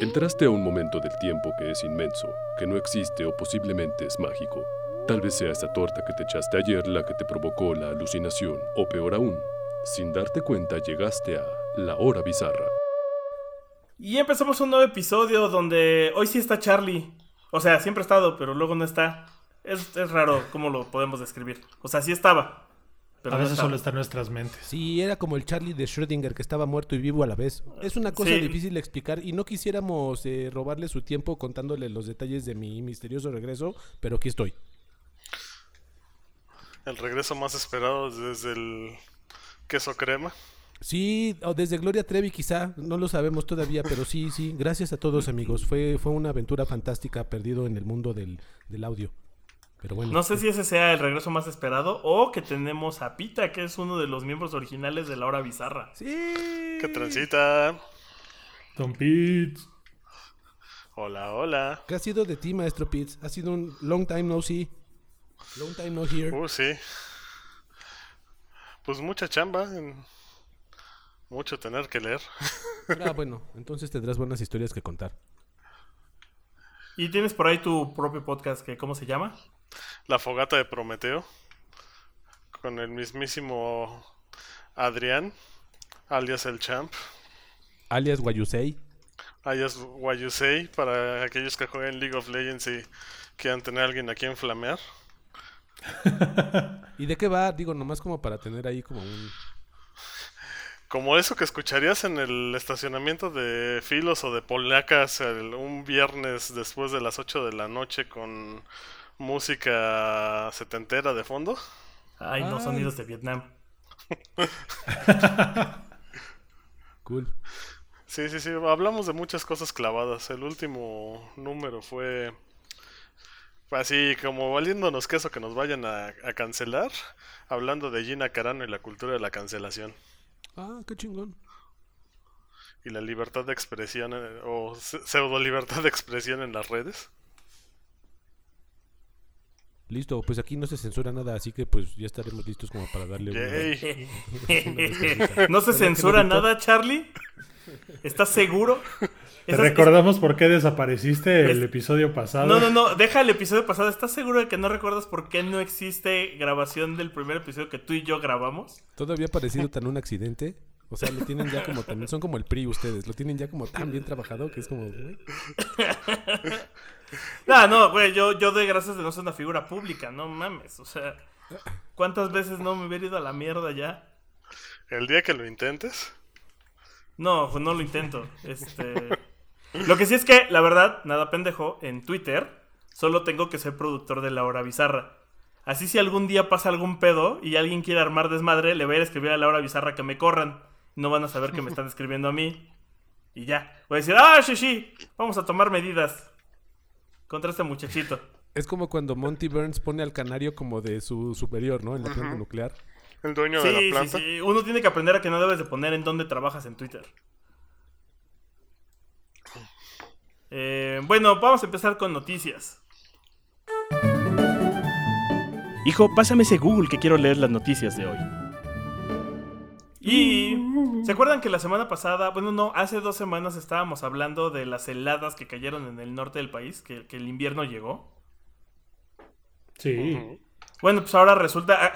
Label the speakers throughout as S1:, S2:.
S1: Entraste a un momento del tiempo que es inmenso, que no existe o posiblemente es mágico. Tal vez sea esa torta que te echaste ayer la que te provocó la alucinación, o peor aún, sin darte cuenta llegaste a la hora bizarra.
S2: Y empezamos un nuevo episodio donde hoy sí está Charlie. O sea, siempre ha estado, pero luego no está. Es, raro cómo lo podemos describir. O sea, sí estaba. Pero
S3: a veces solo está en nuestras mentes.
S4: Sí, era como el Charlie de Schrödinger que estaba muerto y vivo a la vez. Es una cosa
S2: Sí.
S4: difícil de explicar y no quisiéramos eh, robarle su tiempo contándole los detalles de mi misterioso regreso, pero aquí estoy.
S5: El regreso más esperado desde el queso crema.
S4: Sí, o desde Gloria Trevi quizá, no lo sabemos todavía, pero sí, sí, gracias a todos amigos. Fue, fue una aventura fantástica perdido en el mundo del, del audio. Pero bueno.
S2: No sé si ese sea el regreso más esperado o que tenemos a Pita, que es uno de los miembros originales de la hora bizarra.
S4: Sí.
S5: ¿Qué transita?
S3: Don Pete.
S5: Hola, hola.
S4: ¿Qué ha sido de ti, maestro Pitts? Ha sido un long time no see. Long time no here.
S5: Uh, sí. Pues mucha chamba. Mucho tener que leer.
S4: Ah, bueno, entonces tendrás buenas historias que contar.
S2: Y tienes por ahí tu propio podcast que, ¿cómo se llama?
S5: La fogata de Prometeo. Con el mismísimo Adrián, alias el champ.
S4: Alias Guayusei.
S5: Alias Wayusei, para aquellos que jueguen League of Legends y quieran tener a alguien a quien flamear.
S4: ¿Y de qué va? Digo, nomás como para tener ahí como un...
S5: Como eso que escucharías en el estacionamiento de Filos o de Polacas el- un viernes después de las 8 de la noche con música setentera de fondo.
S2: Ay, no,
S4: Ay.
S2: sonidos de Vietnam.
S4: Cool.
S5: Sí, sí, sí, hablamos de muchas cosas clavadas. El último número fue así como valiéndonos queso que nos vayan a, a cancelar, hablando de Gina Carano y la cultura de la cancelación.
S4: Ah, qué chingón.
S5: Y la libertad de expresión, eh, o pseudo libertad de expresión en las redes.
S4: Listo, pues aquí no se censura nada, así que pues ya estaremos listos como para darle una...
S2: ¿No se censura nada, Charlie? ¿Estás seguro?
S3: Te
S2: Esas-
S3: recordamos por qué desapareciste el
S2: Es-
S3: episodio pasado.
S2: No, no, no, deja el episodio pasado. ¿Estás seguro de que no recuerdas por qué no existe grabación del primer episodio que tú y yo grabamos?
S4: Todavía ha parecido tan un accidente. O sea, lo tienen ya como también, son como el PRI ustedes, lo tienen ya como tan bien trabajado que es como...
S2: No, no, güey, yo, yo doy gracias de no ser una figura pública, no mames. O sea, ¿cuántas veces no me hubiera ido a la mierda ya?
S5: El día que lo intentes,
S2: No, pues no lo intento. Este. Lo que sí es que, la verdad, nada pendejo, en Twitter solo tengo que ser productor de la hora bizarra. Así si algún día pasa algún pedo y alguien quiere armar desmadre, le voy a ir a escribir a la hora bizarra que me corran. No van a saber que me están escribiendo a mí. Y ya. Voy a decir, ah, sí, sí, vamos a tomar medidas contra este muchachito.
S4: Es como cuando Monty Burns pone al canario como de su superior, ¿no? En la planta nuclear.
S5: el dueño
S2: Sí,
S5: de la
S2: sí,
S5: planta.
S2: sí. Uno tiene que aprender a que no debes de poner en dónde trabajas en Twitter. Eh, bueno, vamos a empezar con noticias. Hijo, pásame ese Google que quiero leer las noticias de hoy. Y ¿se acuerdan que la semana pasada, bueno, no, hace dos semanas estábamos hablando de las heladas que cayeron en el norte del país, que, que el invierno llegó?
S3: Sí.
S2: Bueno, pues ahora resulta.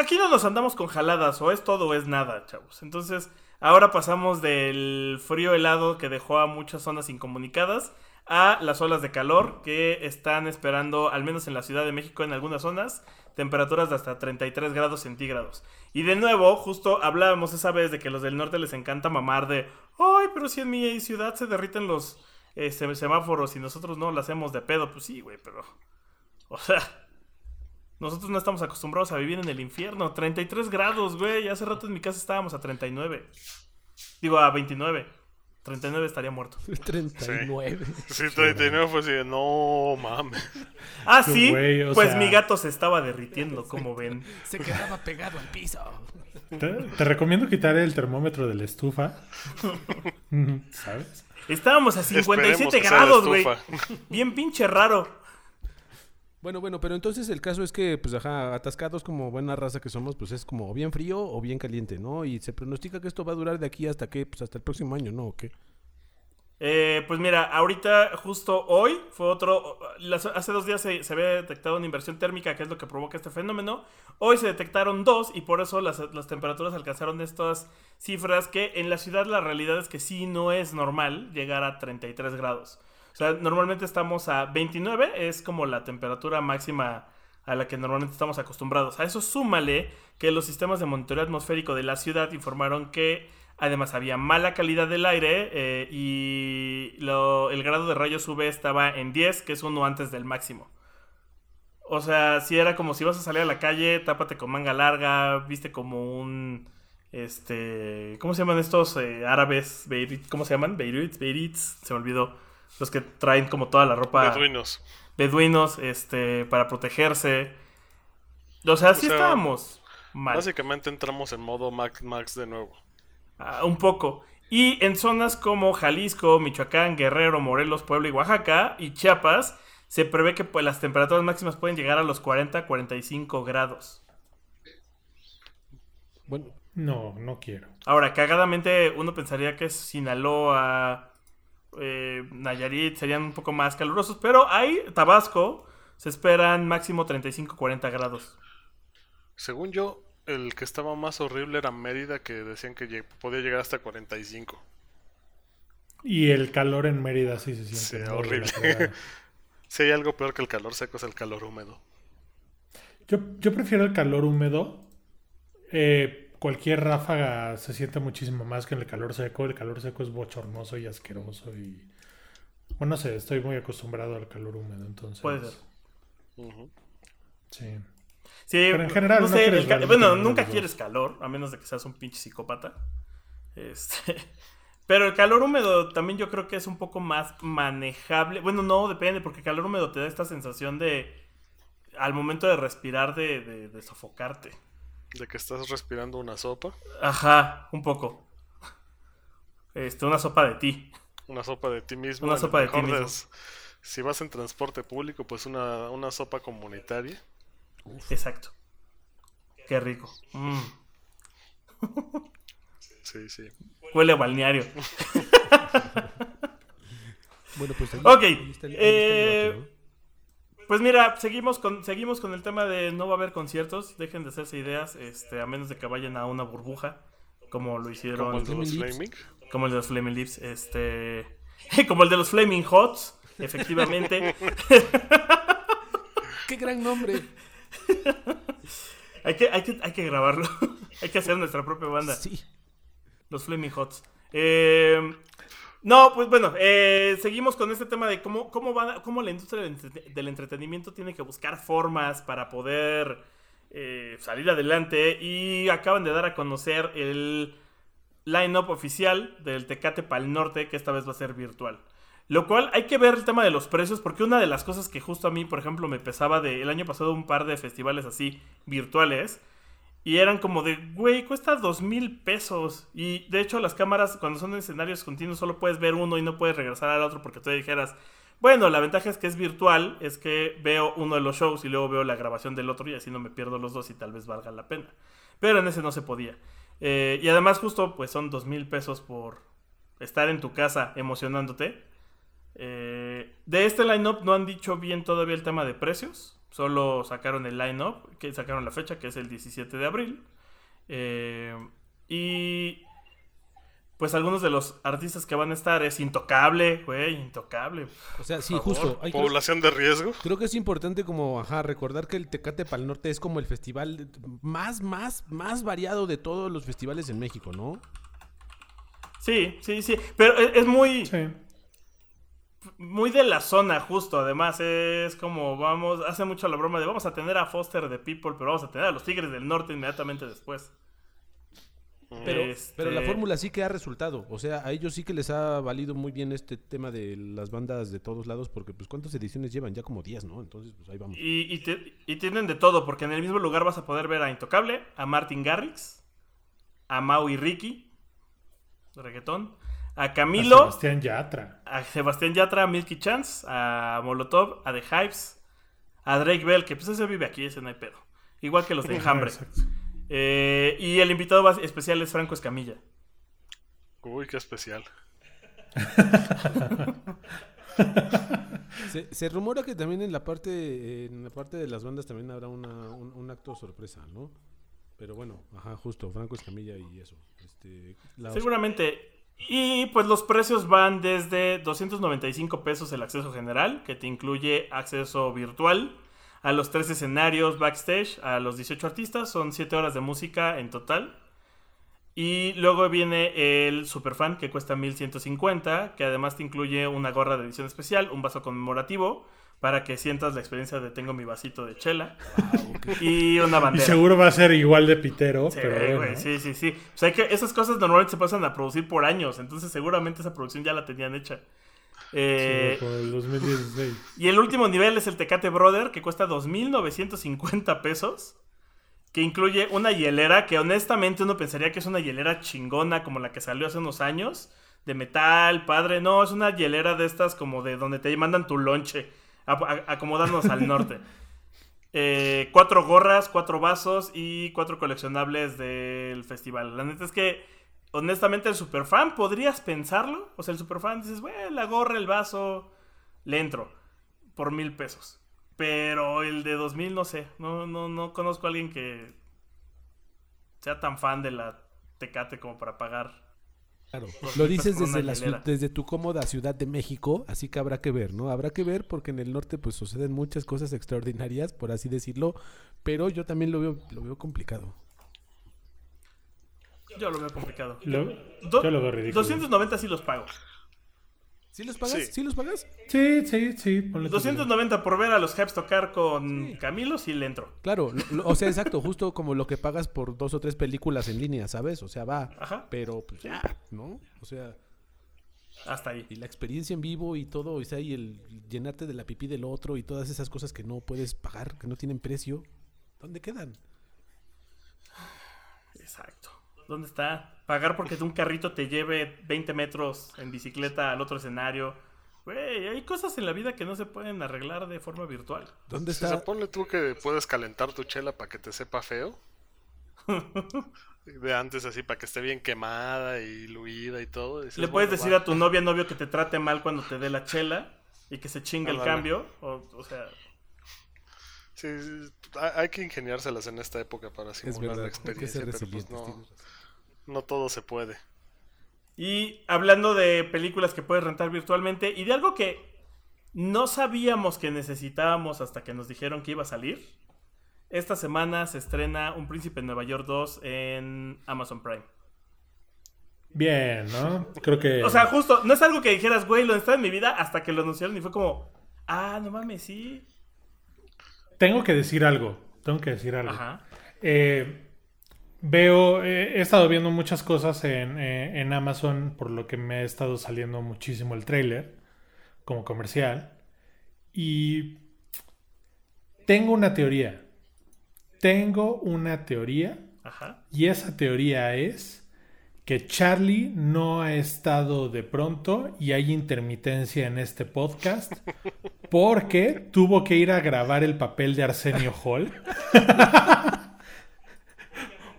S2: Aquí no nos andamos con jaladas, o es todo o es nada, chavos. Entonces, ahora pasamos del frío helado que dejó a muchas zonas incomunicadas a las olas de calor que están esperando, al menos en la Ciudad de México, en algunas zonas, temperaturas de hasta 33 grados centígrados. Y de nuevo, justo hablábamos esa vez de que los del norte les encanta mamar de, ay, pero si en mi ciudad se derriten los eh, sem- semáforos y nosotros no lo hacemos de pedo, pues sí, güey, pero... O sea, nosotros no estamos acostumbrados a vivir en el infierno. 33 grados, güey. Hace rato en mi casa estábamos a 39. Digo, a 29. 39 estaría muerto.
S4: 39.
S5: Sí, 39 fue así, de, no mames.
S2: Ah, sí.
S3: güey,
S2: pues
S3: sea-
S2: mi gato se estaba derritiendo, como ven.
S4: Se quedaba pegado al piso.
S3: Te, te recomiendo quitar el termómetro de la estufa. ¿Sabes?
S2: Estábamos a 57
S5: Esperemos que sea la
S2: grados, güey. Bien pinche raro.
S4: Bueno, bueno, pero entonces el caso es que, pues, ajá, atascados como buena raza que somos, pues es como bien frío o bien caliente, ¿no? Y se pronostica que esto va a durar de aquí hasta que, pues hasta el próximo año, ¿no? ¿O qué?
S2: Eh, pues mira, ahorita, justo hoy, fue otro. hace dos días se, se había detectado una inversión térmica, que es lo que provoca este fenómeno. Hoy se detectaron dos, y por eso las, las temperaturas alcanzaron estas cifras. Que en la ciudad la realidad es que sí no es normal llegar a 33 grados. O sea, normalmente estamos a 29, es como la temperatura máxima a la que normalmente estamos acostumbrados. A eso súmale que los sistemas de monitoreo atmosférico de la ciudad informaron que además había mala calidad del aire eh, y lo- el grado de rayos UV estaba en 10, que es uno antes del máximo. O sea, si era como si vas a salir a la calle, tápate con manga larga, viste como un... Este... ¿Cómo se llaman estos eh, árabes? Beirit- ¿Cómo se llaman? Beirut, Beirits, se me olvidó. Los que traen como toda la ropa
S5: Beduinos.
S2: beduinos este, para protegerse. O sea, sí
S5: sea,
S2: estábamos mal.
S5: Básicamente entramos en modo Max Max de nuevo.
S2: Ah, un poco. Y en zonas como Jalisco, Michoacán, Guerrero, Morelos, Puebla y Oaxaca y Chiapas, se prevé que pues, las temperaturas máximas pueden llegar a los 40 45 grados.
S4: Bueno,
S3: No, no quiero.
S2: Ahora, cagadamente uno pensaría que Sinaloa, eh, Nayarit serían un poco más calurosos, pero ahí, Tabasco, se esperan máximo 35-40 grados.
S5: Según yo, el que estaba más horrible era Mérida, que decían que podía llegar hasta 45.
S3: Y el calor en Mérida sí se siente.
S5: Sí, horrible. Si hay algo peor que el calor seco es el calor húmedo.
S3: Yo, yo prefiero el calor húmedo. Eh, cualquier ráfaga se siente muchísimo más que el calor seco. El calor seco es bochornoso y asqueroso. Y bueno, no sé, estoy muy acostumbrado al calor húmedo. Entonces,
S2: Puede ser.
S3: Sí.
S2: Sí,
S3: Pero en general
S2: no
S3: no
S2: sé,
S3: quieres
S2: el ca-
S3: realmente
S2: bueno, nunca quieres calor, a menos de que seas un pinche psicópata. Este, pero el calor húmedo también yo creo que es un poco más manejable. Bueno, no, depende, porque el calor húmedo te da esta sensación de, al momento de respirar, de, de- de sofocarte.
S5: De que estás respirando una sopa.
S2: Ajá, un poco. Este, una sopa de ti.
S5: Una sopa de ti mismo.
S2: Una sopa de ti mismo.
S5: Si vas en transporte público, pues una, una sopa comunitaria.
S2: Exacto. Qué rico. Mm,
S5: Sí, sí.
S2: Huele a balneario.
S4: bueno, pues ahí,
S2: Ok,
S4: ahí está el- ahí está el
S2: eh. Pues mira, seguimos con, seguimos con el tema de no va a haber conciertos. Dejen de hacerse ideas, este, a menos de que vayan a una burbuja, como lo hicieron,
S5: Como el de los
S4: Flaming
S2: como el de los Flaming Lips, este, como el de los Flaming Hots, efectivamente.
S4: ¡Qué gran nombre!
S2: hay, que, hay, que, hay que grabarlo. hay que hacer nuestra propia banda.
S4: Sí.
S2: Los Flaming Hots. Eh, no, pues bueno, eh, seguimos con este tema de cómo, cómo, va, cómo la industria del, entrete- del entretenimiento tiene que buscar formas para poder eh, salir adelante. Y acaban de dar a conocer el line-up oficial del Tecate Pal Norte, que esta vez va a ser virtual. Lo cual hay que ver el tema de los precios, porque una de las cosas que justo a mí, por ejemplo, me pesaba de el año pasado un par de festivales así virtuales. Y eran como de, güey, cuesta dos mil pesos. Y de hecho, las cámaras, cuando son en escenarios continuos, solo puedes ver uno y no puedes regresar al otro porque tú dijeras, bueno, la ventaja es que es virtual, es que veo uno de los shows y luego veo la grabación del otro y así no me pierdo los dos y tal vez valga la pena. Pero en ese no se podía. Eh, y además, justo, pues son dos mil pesos por estar en tu casa emocionándote. Eh, de este line-up no han dicho bien todavía el tema de precios. Solo sacaron el line-up, que sacaron la fecha, que es el 17 de abril. Eh, y pues algunos de los artistas que van a estar es Intocable, güey, Intocable.
S4: O sea, sí, justo. Hay
S5: Población de riesgo.
S4: Creo que es importante como, ajá, recordar que el Tecate Pal Norte es como el festival más, más, más variado de todos los festivales en México, ¿no?
S2: Sí, sí, sí. Pero es, es muy,
S3: Sí.
S2: Muy de la zona, justo. Además, es como vamos, hace mucho la broma de vamos a tener a Foster de People, pero vamos a tener a los Tigres del Norte inmediatamente después.
S4: Pero,
S2: Este-
S4: pero la fórmula sí que ha resultado. O sea, a ellos sí que les ha valido muy bien este tema de las bandas de todos lados, porque pues cuántas ediciones llevan, ya como 10, ¿no? Entonces, pues ahí vamos.
S2: Y, y te- y tienen de todo, porque en el mismo lugar vas a poder ver a Intocable, a Martin Garrix, a Mau y Ricky, de reggaetón, a
S3: A
S2: Camilo,
S3: Sebastián Yatra.
S2: a Sebastián Yatra, a Milky Chance, a Molotov, a The Hypes, a Drake Bell, que pues ese vive aquí, ese no hay pedo. Igual que los de Enjambre. Eh, y el invitado especial es Franco Escamilla.
S5: Uy, qué especial.
S4: Se, se rumora que también en la parte en la parte de las bandas también habrá una, un, un acto sorpresa, ¿no? Pero bueno, ajá, justo, Franco Escamilla y eso. Este, la-
S2: Seguramente. Y pues los precios van desde 295 pesos el acceso general, que te incluye acceso virtual a los tres escenarios backstage, a los 18 artistas, son 7 horas de música en total. Y luego viene el Superfan, que cuesta 1150, que además te incluye una gorra de edición especial, un vaso conmemorativo, para que sientas la experiencia de tengo mi vasito de chela, y una
S3: Y
S2: bandera.
S3: seguro va a ser igual de pitero,
S2: Sí,
S3: pero bueno.
S2: güey, sí, sí, sí. O sea, que esas cosas normalmente se pasan a producir por años, entonces seguramente esa producción ya la tenían hecha. Eh,
S3: Sí, por el 2016.
S2: y el último nivel es el Tecate Brother, que cuesta 2.950 pesos, que incluye una hielera, que honestamente uno pensaría que es una hielera chingona como la que salió hace unos años, de metal, padre. No, es una hielera de estas como de donde te mandan tu lonche, a- a- acomodándonos al norte. Eh, cuatro gorras, cuatro vasos y cuatro coleccionables del festival. La neta es que, honestamente, el superfan, ¿podrías pensarlo? O sea, el superfan dices, bueno, la gorra, el vaso, le entro por mil pesos. Pero el de 2000 no sé. No, no, no conozco a alguien que sea tan fan de la Tecate como para pagar.
S4: Claro, lo dices desde, la tu cómoda Ciudad de México, así que habrá que ver, ¿no? Habrá que ver porque en el norte pues suceden muchas cosas extraordinarias, por así decirlo, pero yo también lo veo, lo veo complicado.
S2: Yo lo veo complicado.
S3: Lo- yo lo veo ridículo.
S2: 290 sí los pago.
S4: ¿Sí los pagas?
S5: Sí.
S4: ¿Sí, los pagas?
S3: Sí, sí, sí. ponle tu
S2: 290 por ver a los Hypes tocar con Camilo, sí le entro.
S4: Claro, lo- lo- o sea, exacto, justo como lo que pagas por dos o tres películas en línea, ¿sabes? O sea, va,
S2: Ajá.
S4: pero pues ya, ¿no? O sea,
S2: Hasta ahí.
S4: y la experiencia en vivo y todo, o sea, y el llenarte de la pipí del otro y todas esas cosas que no puedes pagar, que no tienen precio, ¿dónde quedan?
S2: Exacto. ¿Dónde está? Pagar porque un carrito te lleve 20 metros en bicicleta al otro escenario. Güey, hay cosas en la vida que no se pueden arreglar de forma virtual.
S4: ¿Dónde
S5: Si
S4: está?
S5: se pone tú que puedes calentar tu chela para que te sepa feo. De antes así, para que esté bien quemada y luida y todo. dices,
S2: Le puedes
S5: bueno,
S2: decir
S5: va.
S2: a tu novia, novio que te trate mal cuando te dé la chela y que se chingue el
S5: Ándale.
S2: cambio. O, o sea,
S5: Sí, sí, hay que ingeniárselas en esta época para
S4: Es
S5: simular la
S4: verdad, hay que
S5: experiencia,
S4: ser
S5: pero pues no. No todo se puede.
S2: Y hablando de películas que puedes rentar virtualmente y de algo que no sabíamos que necesitábamos hasta que nos dijeron que iba a salir. Esta semana se estrena Un Príncipe en Nueva York 2 en Amazon Prime.
S3: Bien, ¿no? Creo que.
S2: O sea, justo, no es algo que dijeras, güey, lo necesitaba en mi vida hasta que lo anunciaron y fue como, ah, no mames, sí.
S3: tengo que decir algo. Tengo que decir algo.
S2: Ajá.
S3: Eh, veo, eh, he estado viendo muchas cosas en, eh, en Amazon, por lo que me ha estado saliendo muchísimo el trailer como comercial. Y tengo una teoría. Tengo una teoría.
S2: Ajá.
S3: Y esa teoría es que Charlie no ha estado de pronto y hay intermitencia en este podcast porque tuvo que ir a grabar el papel de Arsenio Hall.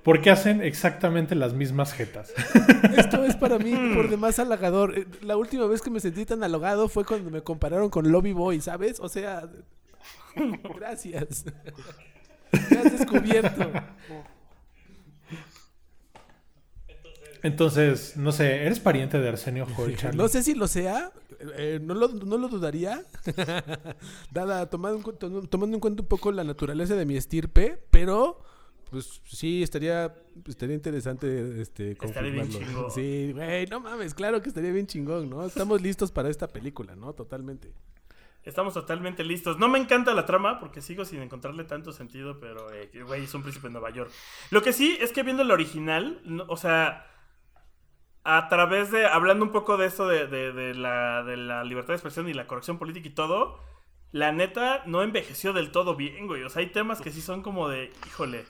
S3: Porque hacen exactamente las mismas jetas.
S4: Esto es para mí por demás halagador. Eh, La última vez que me sentí tan halagado fue cuando me compararon con Lobby Boy, ¿sabes? O sea, gracias. Me has descubierto.
S3: Entonces, no sé, ¿eres pariente de Arsenio Hall, Charlie?
S4: No sé si lo sea, eh, no, lo, no lo dudaría, dada tomando tomando en cuenta un poco la naturaleza de mi estirpe, pero pues sí, estaría, estaría interesante este,
S2: Estaría bien chingón.
S4: Sí, güey, no mames, claro que estaría bien chingón, ¿no? Estamos listos para esta película, ¿no? Totalmente.
S2: Estamos totalmente listos. No me encanta la trama porque sigo sin encontrarle tanto sentido, pero, eh, güey, es un príncipe en Nueva York. Lo que sí es que viendo el original, no- o sea, a través de, hablando un poco de esto de, de- de la, de la libertad de expresión y la corrección política y todo, la neta no envejeció del todo bien, güey. O sea, hay temas que sí son como de, híjole.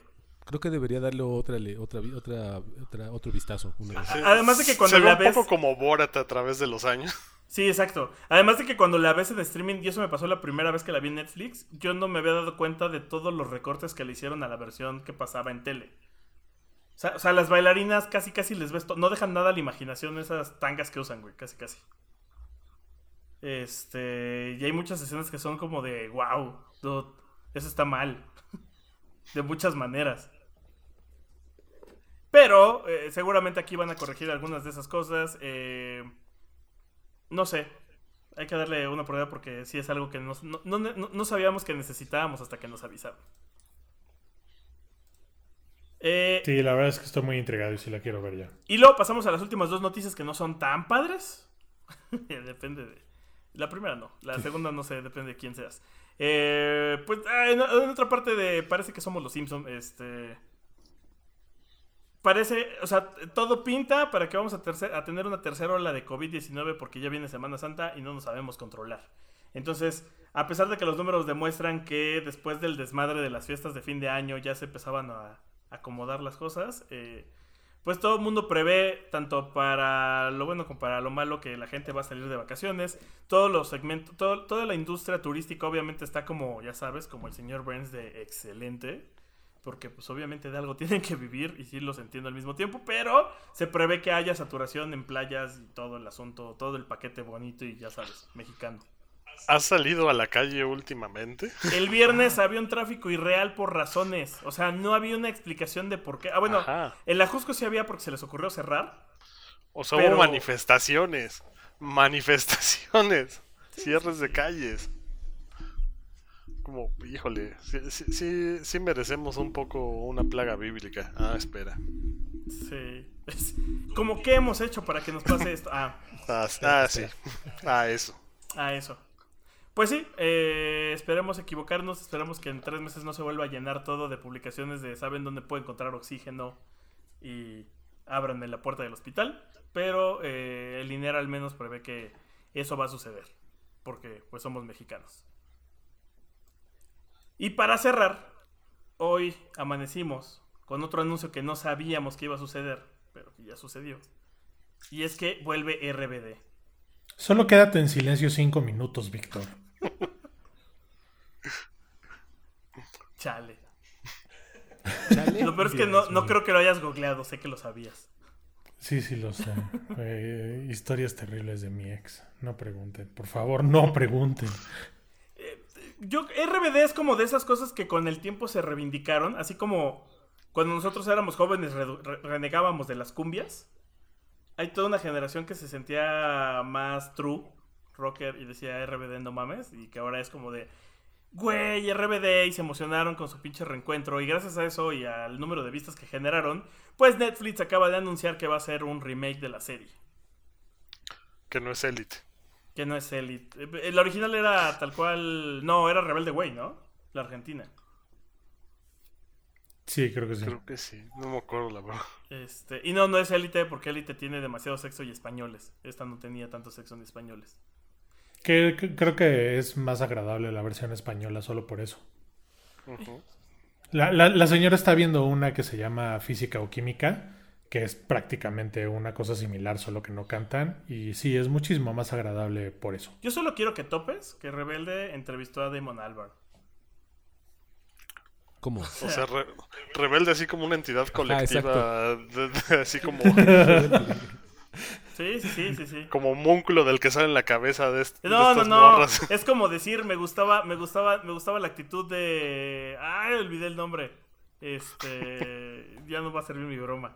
S4: Creo que debería darle otra, le- otra, otra, otra, otro vistazo. una vez.
S5: Sí,
S2: Además de que cuando
S5: se ve
S2: la
S5: un
S2: ves-
S5: poco como Borat a través de los años.
S2: Sí, exacto. Además de que cuando la ves en streaming, y eso me pasó la primera vez que la vi en Netflix, yo no me había dado cuenta de todos los recortes que le hicieron a la versión que pasaba en tele. O sea, o sea, las bailarinas casi casi les ves... No dejan nada a la imaginación esas tangas que usan, güey. Casi casi. Este... Y hay muchas escenas que son como de... Wow, dude, eso está mal. de muchas maneras. Pero eh, seguramente aquí van a corregir algunas de esas cosas. eh, no sé. Hay que darle una prueba porque sí es algo que nos- no, no- no- no sabíamos que necesitábamos hasta que nos avisaron. Eh,
S3: Sí, la verdad es que estoy muy intrigado y sí la quiero ver ya.
S2: y luego pasamos a las últimas dos noticias que no son tan padres. depende de. La primera no, la segunda no sé, depende de quién seas. Eh, pues ah, en, otra parte de. Parece que somos los Simpsons. Este. Parece, o sea, todo pinta para que vamos a, a tener una tercera ola de COVID-19 porque ya viene Semana Santa y no nos sabemos controlar. Entonces, a pesar de que los números demuestran que después del desmadre de las fiestas de fin de año ya se empezaban a acomodar las cosas, eh, pues todo el mundo prevé, tanto para lo bueno como para lo malo, que la gente va a salir de vacaciones. Todos los segmentos, todo- toda la industria turística obviamente está como, ya sabes, como el señor Burns de excelente. Porque pues obviamente de algo tienen que vivir y sí los entiendo al mismo tiempo, pero se prevé que haya saturación en playas y todo el asunto, todo el paquete bonito y ya sabes, mexicano.
S5: ¿Has salido a la calle últimamente?
S2: El viernes había un tráfico irreal por razones, o sea, no había una explicación de por qué. Ah, bueno,
S5: Ajá.
S2: en la Jusco sí había porque se les ocurrió cerrar,
S5: O sea,
S2: Pero-
S5: hubo manifestaciones. Manifestaciones. Cierres de calles. Como, híjole, sí, sí, merecemos un poco una plaga bíblica. Ah, espera.
S2: Sí. ¿Cómo qué hemos hecho para que nos pase esto? Ah,
S5: Ah, ah, sí. Ah, eso.
S2: a eso. Pues sí, eh, esperemos equivocarnos, esperemos que en tres meses no se vuelva a llenar todo de publicaciones de saben dónde puedo encontrar oxígeno y ábranme la puerta del hospital. Pero eh, el INER al menos prevé que eso va a suceder, porque pues somos mexicanos. Y para cerrar, hoy amanecimos con otro anuncio que no sabíamos que iba a suceder, pero que ya sucedió. Y es que vuelve RBD.
S3: Solo quédate en silencio cinco minutos, Víctor.
S2: Chale.
S4: Chale.
S2: Lo peor es que no, no creo que lo hayas googleado, sé que lo sabías.
S3: Sí, sí, lo sé. Eh, historias terribles de mi ex. No pregunten. Por favor, no pregunten.
S2: Yo, RBD es como de esas cosas que con el tiempo se reivindicaron, así como cuando nosotros éramos jóvenes re- renegábamos de las cumbias. Hay toda una generación que se sentía más true rocker y decía RBD no mames, y que ahora es como de, güey, RBD, y se emocionaron con su pinche reencuentro, y gracias a eso y al número de vistas que generaron, pues Netflix acaba de anunciar que va a hacer un remake de la serie.
S5: Que no es élite.
S2: Que no es Elite. Eh, El original era tal cual. No, era Rebelde Way, ¿no? La Argentina.
S3: Sí, creo que sí.
S5: Creo que sí. No me acuerdo la verdad.
S2: Este, y no, no es Elite porque Elite tiene demasiado sexo y españoles. Esta no tenía tanto sexo ni españoles.
S3: Que, que- creo que es más agradable la versión española solo por eso. La, la- la señora está viendo una que se llama Física o Química, que es prácticamente una cosa similar, solo que no cantan. Y sí, es muchísimo más agradable por eso.
S2: Yo solo quiero que topes que Rebelde entrevistó a Damon Albarn.
S4: ¿Cómo?
S5: O sea, re- rebelde así como una entidad colectiva. de- de- así como,
S2: Sí, sí, sí, sí, sí.
S5: como múnculo del que sale en la cabeza de, est- de
S2: No, no,
S5: estas
S2: no.
S5: morras.
S2: Es como decir, me gustaba, me gustaba, me gustaba la actitud de. Ay, olvidé el nombre. Este. ya no va a servir mi broma.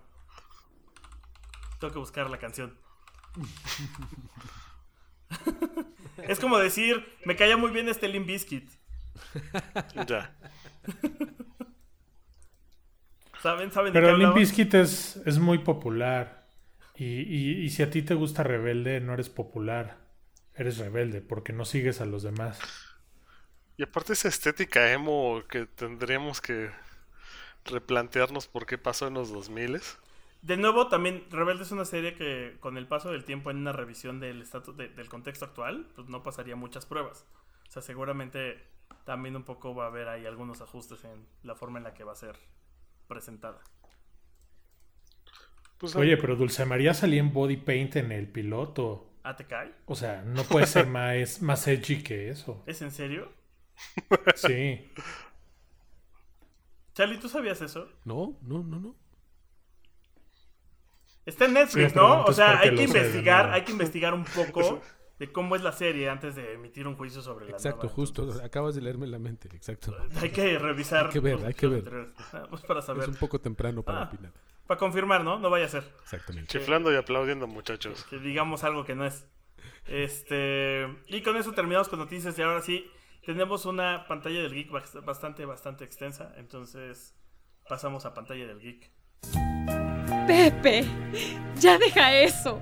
S2: Tengo que buscar la canción. es como decir, me caía muy bien este Limp Bizkit.
S5: Ya.
S2: ¿Saben? ¿Saben de qué
S3: Pero Limp? Bizkit es, es muy popular. Y, y- y si a ti te gusta rebelde, no eres popular. Eres rebelde porque no sigues a los demás.
S5: Y aparte esa estética emo que tendríamos que replantearnos por qué pasó en los 2000
S2: De nuevo, también Rebelde es una serie que con el paso del tiempo en una revisión del estatus de- del contexto actual, pues no pasaría muchas pruebas. O sea, seguramente también un poco va a haber ahí algunos ajustes en la forma en la que va a ser presentada.
S5: Pues,
S3: Oye, pero Dulce María salía en body paint en el piloto.
S2: ¿Ah, te cae?
S3: O sea, no puede ser más, más edgy que eso.
S2: ¿Es en serio?
S3: Sí.
S2: Charlie, ¿tú sabías eso?
S4: No, no, no, no.
S2: Está en Netflix,
S3: Sí,
S2: ¿no? O sea, hay que investigar, hay que investigar un poco de cómo es la serie antes de emitir un juicio sobre la
S4: Exacto,
S2: nueva.
S4: justo.
S2: Entonces,
S4: Acabas de leerme la mente, exacto.
S2: hay que revisar.
S4: Hay que ver, hay que ver.
S2: para
S4: Es
S2: saber.
S4: un poco temprano para
S2: Ah.
S4: opinar.
S2: Para confirmar, ¿no? No vaya a ser.
S4: Exactamente.
S5: Chiflando y aplaudiendo, muchachos.
S2: Que digamos algo que no es. Este. Y con eso terminamos con noticias. Y ahora sí, tenemos una pantalla del geek bast- bastante, bastante extensa. Entonces, pasamos a pantalla del geek.
S6: Pepe, ya deja eso.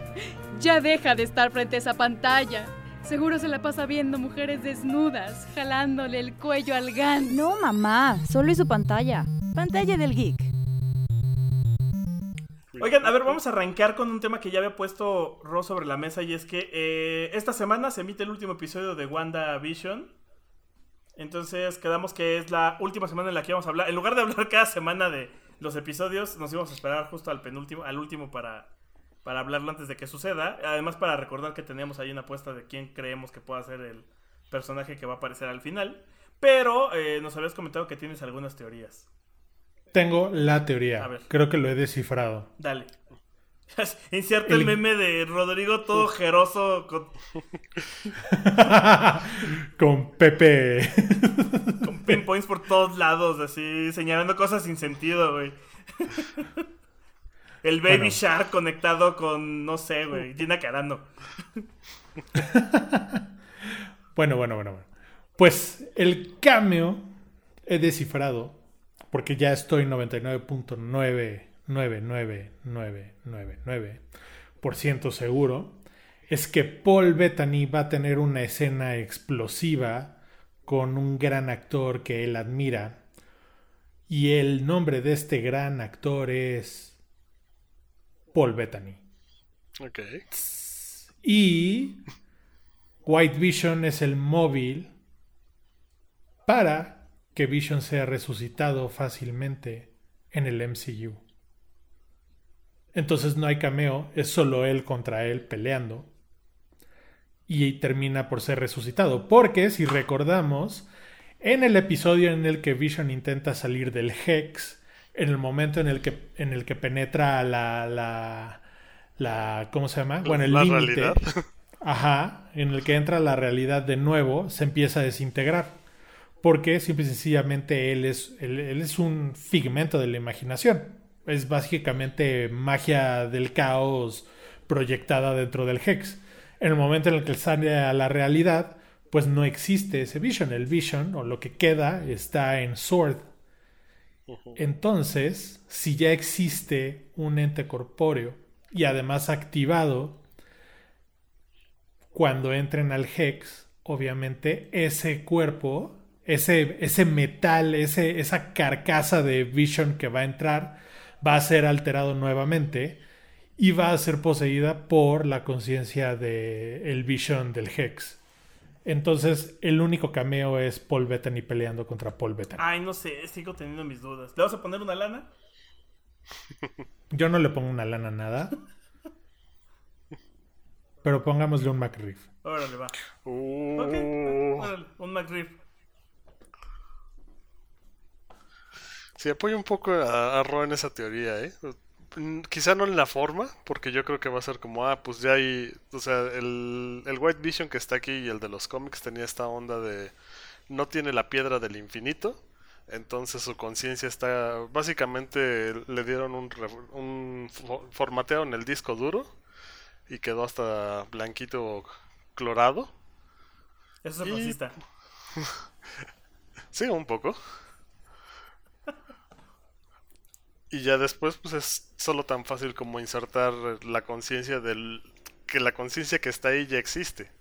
S6: Ya deja de estar frente a esa pantalla. Seguro se la pasa viendo mujeres desnudas, jalándole el cuello al gan.
S7: No, mamá, solo es su pantalla. Pantalla del geek.
S2: Oigan, a ver, vamos a arrancar con un tema que ya había puesto Ro sobre la mesa y es que eh, esta semana se emite el último episodio de WandaVision. Entonces quedamos que es la última semana en la que vamos a hablar. En lugar de hablar cada semana de los episodios, nos íbamos a esperar justo al penúltimo, al último para, para hablarlo antes de que suceda. Además para recordar que teníamos ahí una apuesta de quién creemos que pueda ser el personaje que va a aparecer al final. Pero eh, nos habías comentado que tienes algunas teorías.
S3: Tengo la teoría.
S2: A ver.
S3: Creo que lo he descifrado.
S2: Dale. Inserta el
S3: El-
S2: meme de Rodrigo todo jeroso con,
S3: Con Pepe.
S2: con pinpoints por todos lados, así, señalando cosas sin sentido, güey. El Baby
S3: Bueno.
S2: Shark conectado con, no sé, güey, Gina Carano.
S3: Bueno, bueno, bueno, bueno. Pues el cameo he descifrado, porque ya estoy 99.9999999% seguro, es que Paul Bettany va a tener una escena explosiva con un gran actor que él admira. Y el nombre de este gran actor es Paul Bettany.
S5: Ok.
S3: Y White Vision es el móvil para que Vision sea resucitado fácilmente en el MCU. Entonces no hay cameo, es solo él contra él peleando. Y termina por ser resucitado. Porque si recordamos, en el episodio en el que Vision intenta salir del Hex, en el momento en el que, en el que penetra la, la, la ¿cómo se llama? Bueno, el
S5: La
S3: límite.
S5: realidad.
S3: Ajá, en el que entra la realidad de nuevo, se empieza a desintegrar. Porque simple y sencillamente él es, él, él es un figmento de la imaginación. Es básicamente magia del caos proyectada dentro del Hex. En el momento en el que él sale a la realidad, pues no existe ese Vision. El Vision, o lo que queda, está en Sword. Entonces, si ya existe un ente corpóreo y además activado, cuando entren al Hex, obviamente ese cuerpo, ese, ese metal, ese, esa carcasa de Vision que va a entrar, va a ser alterado nuevamente y va a ser poseída por la conciencia del el Vision del Hex. Entonces, el único cameo es Paul Bettany peleando contra Paul Bettany.
S2: Ay, no sé, sigo teniendo mis dudas. ¿Le vas a poner una lana?
S3: Yo no le pongo una lana a nada. Pero pongámosle un McRiff.
S2: Órale, va.
S5: Uh,
S2: Ok, órale, un McRib.
S5: Sí, apoyo un poco a, a Ro en esa teoría, ¿eh? Mm, Quizá no en la forma, porque yo creo que va a ser como, ah, pues ya hay, o sea, el, el White Vision que está aquí y el de los cómics tenía esta onda de, no tiene la piedra del infinito, entonces su conciencia está, básicamente le dieron un, un fo- formateo en el disco duro y quedó hasta blanquito clorado.
S2: Eso es
S5: Y-
S2: racista.
S5: Sí, un poco. Y ya después, pues es solo tan fácil como insertar la conciencia del. que la conciencia que está ahí ya existe.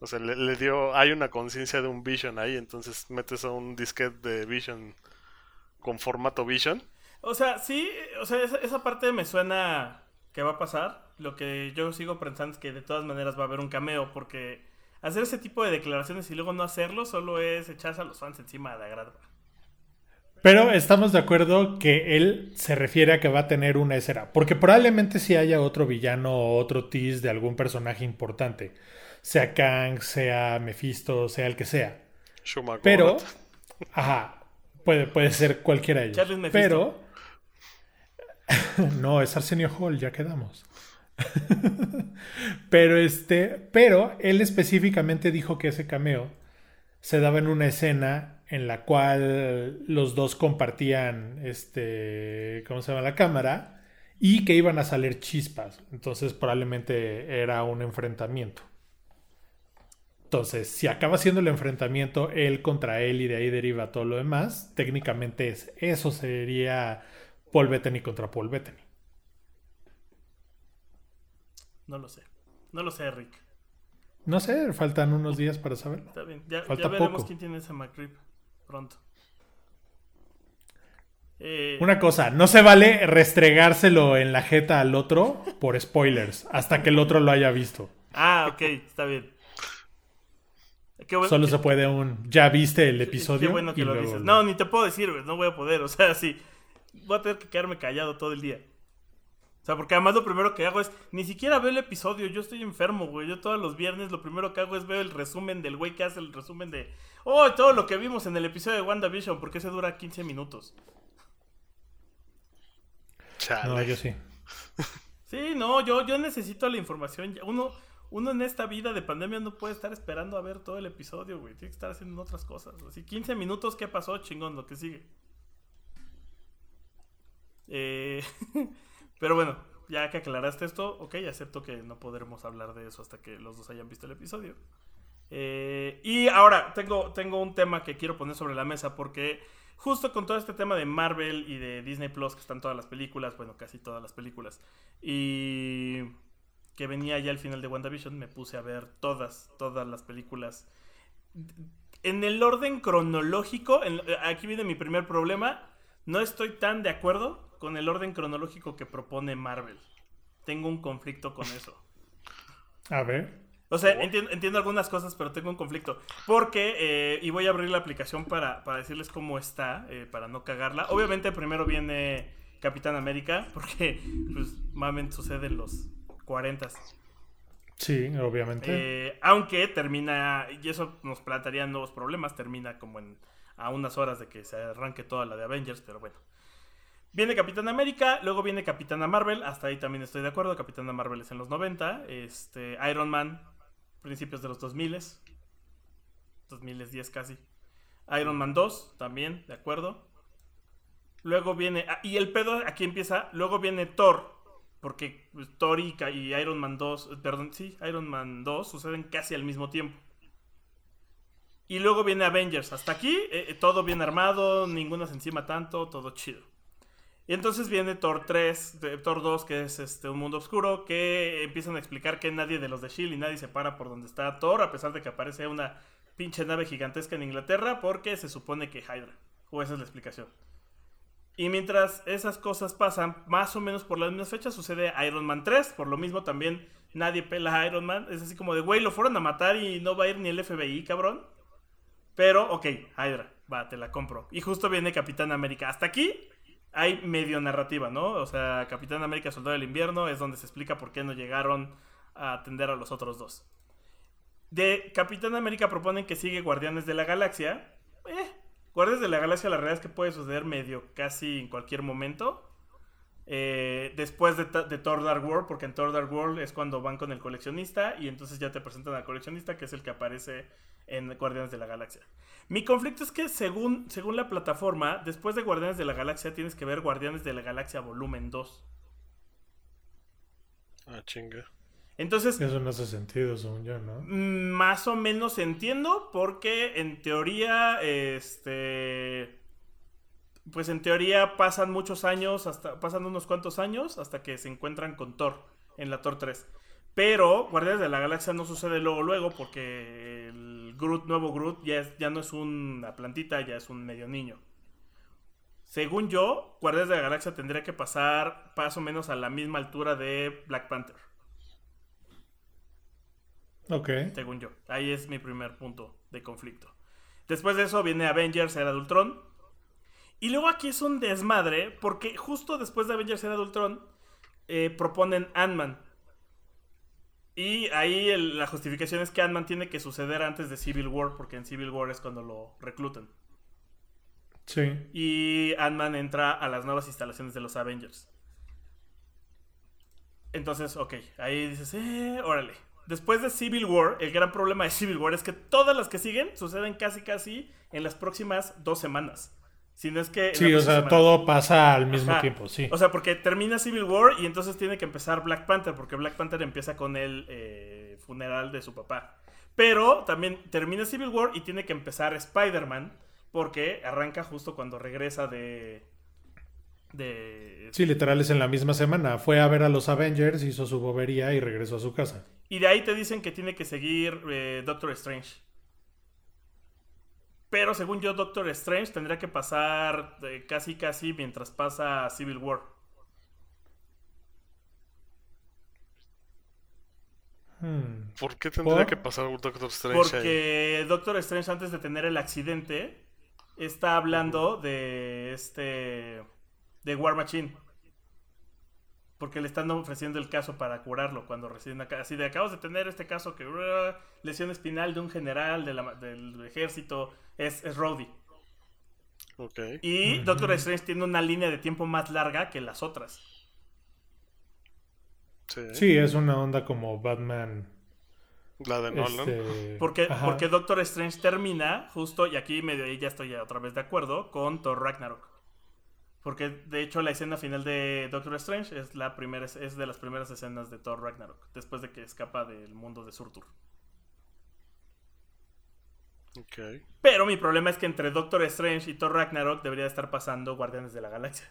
S5: O sea, le, dio. hay una conciencia de un Vision ahí, entonces metes a un disquete de Vision con formato Vision.
S2: O sea, sí, o sea, esa, esa parte me suena que va a pasar. Lo que yo sigo pensando es que de todas maneras va a haber un cameo, porque hacer ese tipo de declaraciones y luego no hacerlo solo es echarse a los fans encima de la grada.
S3: Pero estamos de acuerdo que él se refiere a que va a tener una escena. Porque probablemente si haya otro villano o otro tease de algún personaje importante. Sea Kang, sea Mephisto, sea el que sea. Pero, ajá, puede, puede ser cualquiera de ellos.
S2: Charles Mephisto.
S3: Pero, no, es Arsenio Hall, ya quedamos. pero este, pero él específicamente dijo que ese cameo se daba en una escena en la cual los dos compartían este, ¿cómo se llama? la cámara y que iban a salir chispas. Entonces probablemente era un enfrentamiento. Entonces, si acaba siendo el enfrentamiento él contra él y de ahí deriva todo lo demás, técnicamente es, eso sería Paul Bettany contra Paul Bettany.
S2: No lo sé. No lo sé, Rick.
S3: No sé, faltan unos días para saberlo.
S2: Está bien. Ya,
S3: Falta
S2: ya veremos
S3: poco.
S2: quién tiene ese McRib pronto. Eh,
S3: Una cosa, no se vale restregárselo en la jeta al otro por spoilers, hasta que el otro lo haya visto.
S2: Ah, ok, está bien. Qué bueno-
S3: Solo
S2: qué-
S3: se puede un, ya viste el
S2: qué
S3: episodio.
S2: bueno que
S3: y
S2: lo
S3: luego
S2: dices. No, ni te puedo decir. No voy a poder. O sea, sí. Voy a tener que quedarme callado todo el día. O sea, porque además lo primero que hago es ni siquiera veo el episodio. Yo estoy enfermo, güey. Yo todos los viernes lo primero que hago es ver el resumen del güey que hace el resumen de. Oh, todo lo que vimos en el episodio de WandaVision. Porque ese dura 15 minutos.
S5: Chale.
S3: No, yo sí.
S2: Sí, no, yo, yo necesito la información. Uno, uno en esta vida de pandemia no puede estar esperando a ver todo el episodio, güey. Tiene que estar haciendo otras cosas. Así, 15 minutos, ¿qué pasó? Chingón, lo que sigue. Eh, pero bueno, ya que aclaraste esto, ok, acepto que no podremos hablar de eso hasta que los dos hayan visto el episodio. Eh, y ahora tengo, tengo un tema que quiero poner sobre la mesa porque justo con todo este tema de Marvel y de Disney Plus, que están todas las películas, bueno, casi todas las películas, y que venía ya al final de WandaVision, me puse a ver todas, todas las películas. En el orden cronológico, aquí viene mi primer problema, no estoy tan de acuerdo con el orden cronológico que propone Marvel. Tengo un conflicto con eso.
S3: A ver.
S2: O sea, entiendo, entiendo algunas cosas, pero tengo un conflicto. Porque, eh, y voy a abrir la aplicación para, para decirles cómo está, eh, para no cagarla. Obviamente primero viene Capitán América, porque, pues, mamen, sucede en los 40
S3: Sí, obviamente.
S2: eh, aunque termina, y eso nos plantearía nuevos problemas, termina como en a unas horas de que se arranque toda la de Avengers, pero bueno. Viene Capitán América, luego viene Capitana Marvel, hasta ahí también estoy de acuerdo, Capitana Marvel es en los 90, este, Iron Man, principios de los 2000, 2010 casi. Iron Man 2, también, de acuerdo. Luego viene, ah, y el pedo aquí empieza, luego viene Thor, porque pues, Thor y, Iron Man 2, eh, perdón, sí, Iron Man 2 suceden casi al mismo tiempo. Y luego viene Avengers. Hasta aquí, eh, eh, todo bien armado, ninguno se encima tanto, todo chido. Y entonces viene Thor 3, de- Thor 2, que es este, un mundo oscuro, que empiezan a explicar que nadie de los de Shield y nadie se para por donde está Thor, a pesar de que aparece una pinche nave gigantesca en Inglaterra, porque se supone que Hydra. O esa es la explicación. Y mientras esas cosas pasan, más o menos por las mismas fechas, sucede Iron Man 3. Por lo mismo también nadie pela a Iron Man. Es así como de, güey, lo fueron a matar y no va a ir ni el FBI, cabrón. Pero, ok, Hydra, va, te la compro. Y justo viene Capitán América. Hasta aquí hay medio narrativa, ¿no? O sea, Capitán América, Soldado del Invierno, es donde se explica por qué no llegaron a atender a los otros dos. De Capitán América proponen que sigue Guardianes de la Galaxia. Eh, Guardianes de la Galaxia, la realidad es que puede suceder medio casi en cualquier momento. Eh, después de, de Thor Dark World, porque en Thor Dark World es cuando van con el coleccionista y entonces ya te presentan al coleccionista, que es el que aparece en Guardianes de la Galaxia. Mi conflicto es que según, según la plataforma, después de Guardianes de la Galaxia tienes que ver Guardianes de la Galaxia Volumen 2.
S5: Ah, chinga.
S2: Entonces,
S3: Eso no hace sentido, según yo, ¿no?
S2: Mm, Más o menos entiendo, porque en teoría, este. Pues en teoría pasan muchos años, hasta pasan unos cuantos años hasta que se encuentran con Thor en la Thor 3. Pero Guardianes de la Galaxia no sucede luego luego porque el Groot, nuevo Groot, ya, es- ya no es una plantita, ya es un medio niño. Según yo, Guardianes de la Galaxia tendría que pasar más o menos a la misma altura de Black Panther.
S3: Ok.
S2: según yo. Ahí es mi primer punto de conflicto. Después de eso viene Avengers Era de Ultron. Y luego aquí es un desmadre, porque justo después de Avengers Era de Ultron eh, proponen Ant-Man. Y ahí el- la justificación es que Ant-Man tiene que suceder antes de Civil War, porque en Civil War es cuando lo reclutan.
S3: Sí.
S2: Y Ant-Man entra a las nuevas instalaciones de los Avengers. Entonces, ok, ahí dices, eh, órale. Después de Civil War, el gran problema de Civil War es que todas las que siguen suceden casi casi en las próximas dos semanas. Si no es que...
S3: Sí, o sea,
S2: semana.
S3: todo pasa al mismo
S2: Ajá.
S3: tiempo, sí.
S2: O sea, porque termina Civil War y entonces tiene que empezar Black Panther, porque Black Panther empieza con el eh, funeral de su papá. Pero también termina Civil War y tiene que empezar Spider-Man, porque arranca justo cuando regresa de... de
S3: Sí, literal es en la misma semana. Fue a ver a los Avengers, hizo su bobería y regresó a su casa.
S2: Y de ahí te dicen que tiene que seguir eh, Doctor Strange. Pero según yo, Doctor Strange tendría que pasar eh, casi casi mientras pasa Civil War.
S3: Hmm.
S5: ¿Por qué tendría
S3: ¿Por?
S5: que pasar un Doctor Strange ahí?
S2: Porque Doctor Strange antes de tener el accidente está hablando de este de War Machine. Porque le están ofreciendo el caso para curarlo cuando recién acá. Así de acabas de tener este caso que uh, lesión espinal de un general de la- del ejército. Es, es Rhodey.
S5: Ok.
S2: Y Doctor Strange tiene una línea de tiempo más larga que las otras.
S5: Sí.
S3: Sí, es una onda como Batman.
S5: La de Nolan.
S3: este,
S2: Porque,
S3: ajá.
S2: porque Doctor Strange termina justo, y aquí medio ahí ya estoy otra vez de acuerdo, con Thor Ragnarok. Porque de hecho la escena final de Doctor Strange es la primera es de las primeras escenas de Thor Ragnarok, después de que escapa del mundo de Surtur.
S5: Ok.
S2: Pero mi problema es que entre Doctor Strange y Thor Ragnarok debería estar pasando Guardianes de la Galaxia.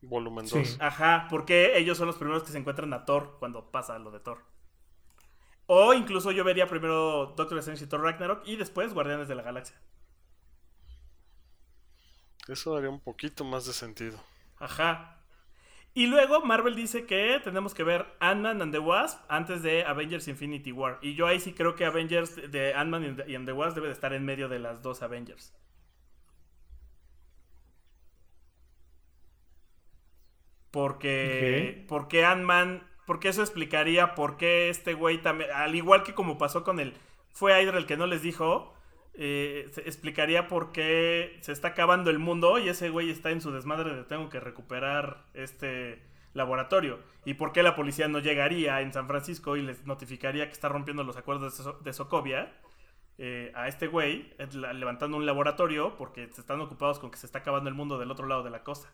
S5: Volumen
S3: Sí.
S5: 2.
S2: Ajá, porque ellos son los primeros que se encuentran a Thor cuando pasa lo de Thor. O incluso yo vería primero Doctor Strange y Thor Ragnarok y después Guardianes de la Galaxia.
S5: Eso daría un poquito más de sentido.
S2: Ajá. Y luego Marvel dice que tenemos que ver Ant-Man and the Wasp antes de Avengers Infinity War. Y yo ahí sí creo que Avengers de Ant-Man y and the Wasp debe de estar en medio de las dos Avengers. Porque, porque Ant-Man, porque eso explicaría por qué este güey también, al igual que como pasó con el, fue Hydra el que no les dijo, eh, se- explicaría por qué se está acabando el mundo y ese güey está en su desmadre de tengo que recuperar este laboratorio. Y por qué la policía no llegaría en San Francisco y les notificaría que está rompiendo los acuerdos de, So- de Sokovia eh, a este güey, eh, levantando un laboratorio porque se están ocupados con que se está acabando el mundo del otro lado de la costa.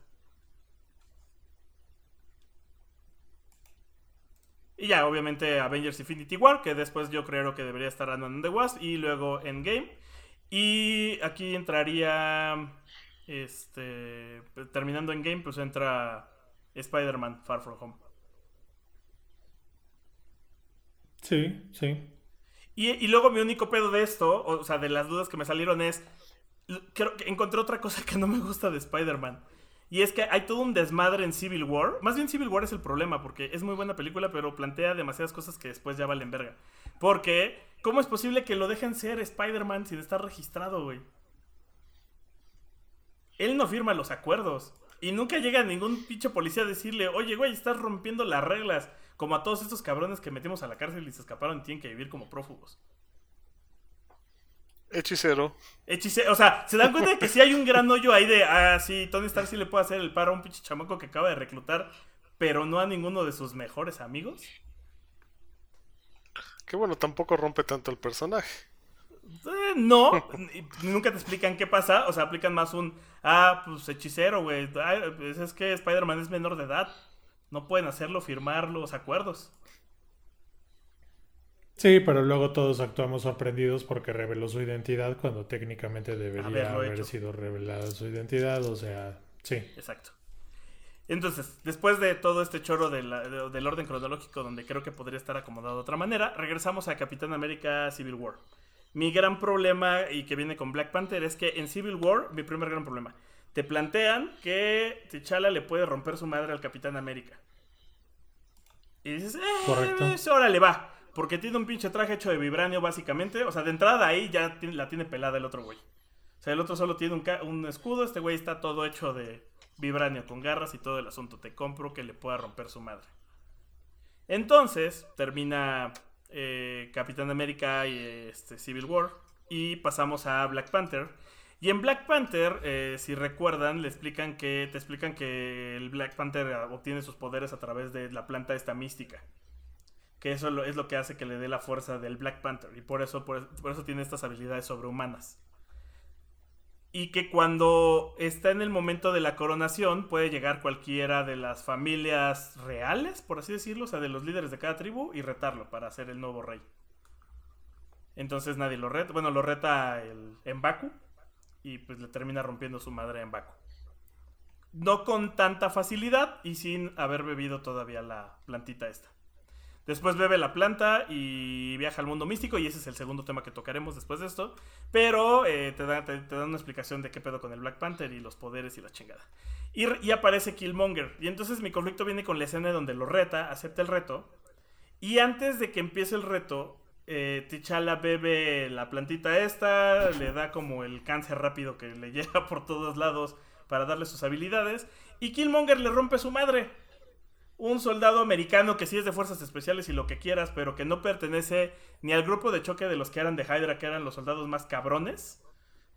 S2: Y ya, obviamente, Avengers Infinity War, que después yo creo que debería estar Ant-Man and the Wasp, y luego Endgame. Y aquí entraría, este, terminando Endgame, pues entra Spider-Man Far From Home.
S3: Sí, sí.
S2: Y, y luego mi único pedo de esto, o sea, de las dudas que me salieron es, creo que encontré otra cosa que no me gusta de Spider-Man. Y es que hay todo un desmadre en Civil War. Más bien Civil War es el problema, porque es muy buena película, pero plantea demasiadas cosas que después ya valen verga. Porque, ¿cómo es posible que lo dejen ser Spider-Man sin estar registrado, güey? Él no firma los acuerdos. Y nunca llega ningún pinche policía a decirle, oye, güey, estás rompiendo las reglas. Como a todos estos cabrones que metimos a la cárcel y se escaparon y tienen que vivir como prófugos.
S5: Hechicero.
S2: Hechice- o sea, ¿se dan cuenta de que si hay un gran hoyo ahí de, ah, sí, Tony Stark sí le puede hacer el paro a un pinche chamaco que acaba de reclutar, pero no a ninguno de sus mejores amigos?
S5: Que bueno, tampoco rompe tanto el personaje.
S2: Eh, no, nunca te explican qué pasa, o sea, aplican más un, ah, pues hechicero, güey, pues es que Spider-Man es menor de edad, no pueden hacerlo firmar los acuerdos.
S3: Sí, pero luego todos actuamos sorprendidos porque reveló su identidad cuando técnicamente debería haber
S2: hecho.
S3: sido revelada su identidad. O sea, sí.
S2: Exacto. Entonces, después de todo este choro de la- de- del orden cronológico, donde creo que podría estar acomodado de otra manera, regresamos a Capitán América Civil War. Mi gran problema, y que viene con Black Panther, es que en Civil War, mi primer gran problema, te plantean que T'Challa le puede romper su madre al Capitán América. Y dices, eh,
S3: Correcto.
S2: órale, va. Porque tiene un pinche traje hecho de vibranio, básicamente. O sea, de entrada ahí ya la tiene pelada el otro güey. O sea, el otro solo tiene un, escudo, este güey está todo hecho de vibranio, con garras y todo el asunto. Te compro que le pueda romper su madre. Entonces, termina eh, Capitán América y este, Civil War. Y pasamos a Black Panther. Y en Black Panther, eh, si recuerdan, le explican que, te explican que el Black Panther obtiene sus poderes a través de la planta esta mística. Que eso es lo que hace que le dé la fuerza del Black Panther. Y por eso, por, eso tiene estas habilidades sobrehumanas. Y que cuando está en el momento de la coronación, puede llegar cualquiera de las familias reales, por así decirlo, o sea, de los líderes de cada tribu, y retarlo para ser el nuevo rey. Entonces nadie lo reta. Bueno, lo reta el Mbaku. Y pues le termina rompiendo su madre a Mbaku. No con tanta facilidad y sin haber bebido todavía la plantita esta. Después bebe la planta y viaja al mundo místico. Y ese es el segundo tema que tocaremos después de esto. Pero eh, te, da, una explicación de qué pedo con el Black Panther y los poderes y la chingada. Y, y aparece Killmonger. Y entonces mi conflicto viene con la escena donde lo reta, acepta el reto. Y antes de que empiece el reto, eh, T'Challa bebe la plantita esta, le da como el cáncer rápido que le llega por todos lados para darle sus habilidades. Y Killmonger le rompe su madre. Un soldado americano que sí es de fuerzas especiales y lo que quieras, pero que no pertenece ni al grupo de choque de los que eran de Hydra, que eran los soldados más cabrones,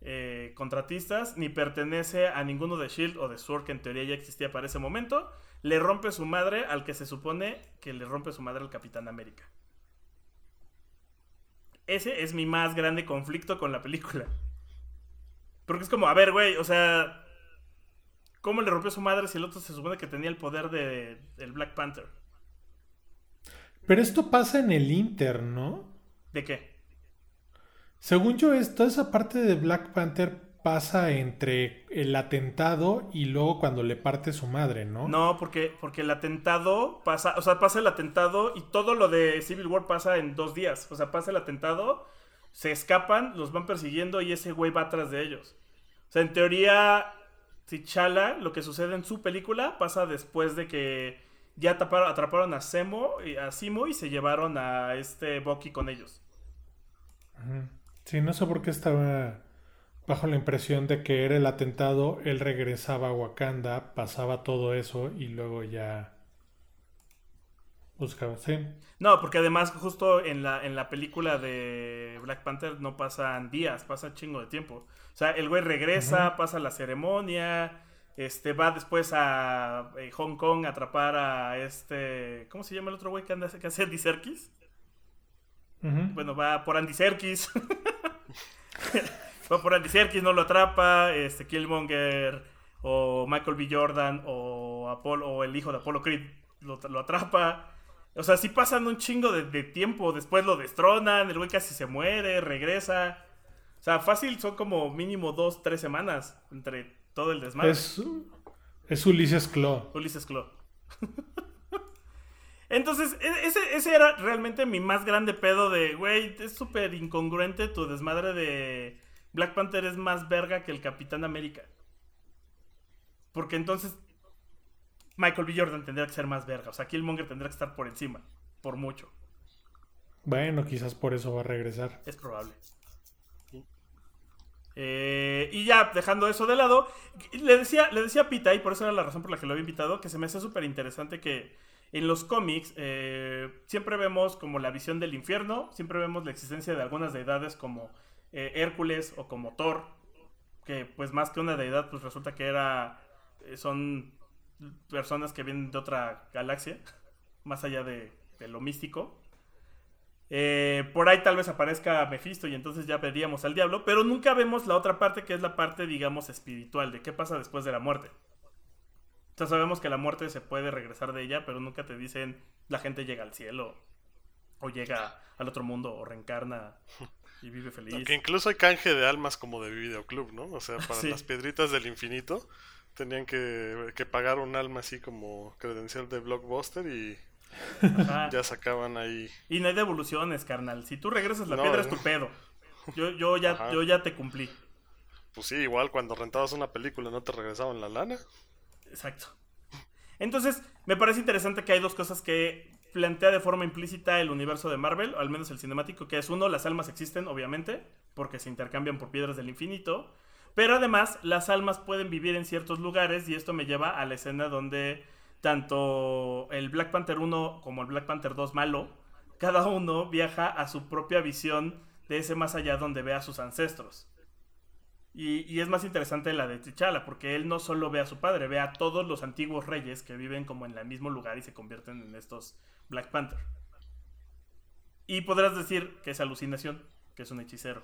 S2: eh, contratistas, ni pertenece a ninguno de Shield o de Sword, que en teoría ya existía para ese momento. Le rompe su madre al que se supone que le rompe su madre al Capitán América. Ese es mi más grande conflicto con la película. Porque es como, a ver, güey, o sea, ¿cómo le rompió su madre si el otro se supone que tenía el poder de, del Black Panther?
S3: Pero esto pasa en el Inter, ¿no?
S2: ¿De qué?
S3: Según yo, es, toda esa parte de Black Panther pasa entre el atentado y luego cuando le parte su madre, ¿no?
S2: No, porque, porque el atentado pasa, o sea, pasa el atentado y todo lo de Civil War pasa en dos días. O sea, pasa el atentado, se escapan, los van persiguiendo y ese güey va atrás de ellos. O sea, en teoría, T'Challa, lo que sucede en su película pasa después de que ya atraparon a Semo y a Simo y se llevaron a este Bucky con ellos.
S3: Sí, no sé por qué estaba bajo la impresión de que era el atentado, él regresaba a Wakanda, pasaba todo eso y luego ya buscaba, sí.
S2: No, porque además justo en la, en la película de Black Panther no pasan días, pasa chingo de tiempo. O sea, el güey regresa, pasa la ceremonia, este va después a eh, Hong Kong a atrapar a este... ¿Cómo se llama el otro güey que, anda, que hace Andy Serkis? Bueno, va por Andy Serkis. va por Andy Serkis, no lo atrapa. Este, Killmonger o Michael B. Jordan o, Apolo, o el hijo de Apollo Creed lo, lo atrapa. O sea, sí pasan un chingo de, de tiempo. Después lo destronan, el güey casi se muere, regresa. O sea, fácil son como mínimo dos, tres semanas entre todo el desmadre.
S3: Es, es Ulises Claw.
S2: Ulises Claw. Entonces, e- ese, ese era realmente mi más grande pedo de, güey, es súper incongruente tu desmadre de Black Panther es más verga que el Capitán América. Porque entonces Michael B. Jordan tendría que ser más verga. O sea, Killmonger tendría que estar por encima, por mucho.
S3: Bueno, quizás por eso va a regresar.
S2: Es probable. Eh, y ya, dejando eso de lado, le decía, le decía a Pita, y por eso era la razón por la que lo había invitado, que se me hace súper interesante que en los cómics eh, siempre vemos como la visión del infierno, siempre vemos la existencia de algunas deidades como eh, Hércules o como Thor, que pues más que una deidad, pues resulta que era, son personas que vienen de otra galaxia, más allá de, de lo místico. Eh, por ahí tal vez aparezca Mephisto y entonces ya veríamos al diablo, pero nunca vemos la otra parte que es la parte, digamos, espiritual, de qué pasa después de la muerte. O sea, sabemos que la muerte se puede regresar de ella, pero nunca te dicen la gente llega al cielo o llega al otro mundo o reencarna y vive feliz.
S5: Que incluso hay canje de almas como de videoclub, ¿no? O sea, para
S2: Sí.
S5: las piedritas del infinito tenían que, que pagar un alma así como credencial de blockbuster y
S2: Ajá.
S5: ya sacaban ahí.
S2: Y no hay devoluciones, carnal. Si tú regresas la
S5: No,
S2: piedra es
S5: no.
S2: tu pedo. Yo, yo, ya,
S5: Ajá.
S2: yo ya te cumplí.
S5: Pues sí, igual cuando rentabas una película no te regresaban la lana.
S2: Exacto. Entonces, me parece interesante que hay dos cosas que plantea de forma implícita el universo de Marvel, o al menos el cinemático, que es uno, las almas existen, obviamente, porque se intercambian por piedras del infinito, pero además las almas pueden vivir en ciertos lugares y esto me lleva a la escena donde tanto el Black Panther 1 como el Black Panther 2 malo, cada uno viaja a su propia visión de ese más allá donde ve a sus ancestros. Y, y es más interesante la de T'Challa, porque él no solo ve a su padre, ve a todos los antiguos reyes que viven como en el mismo lugar y se convierten en estos Black Panther. Y podrás decir que es alucinación, que es un hechicero.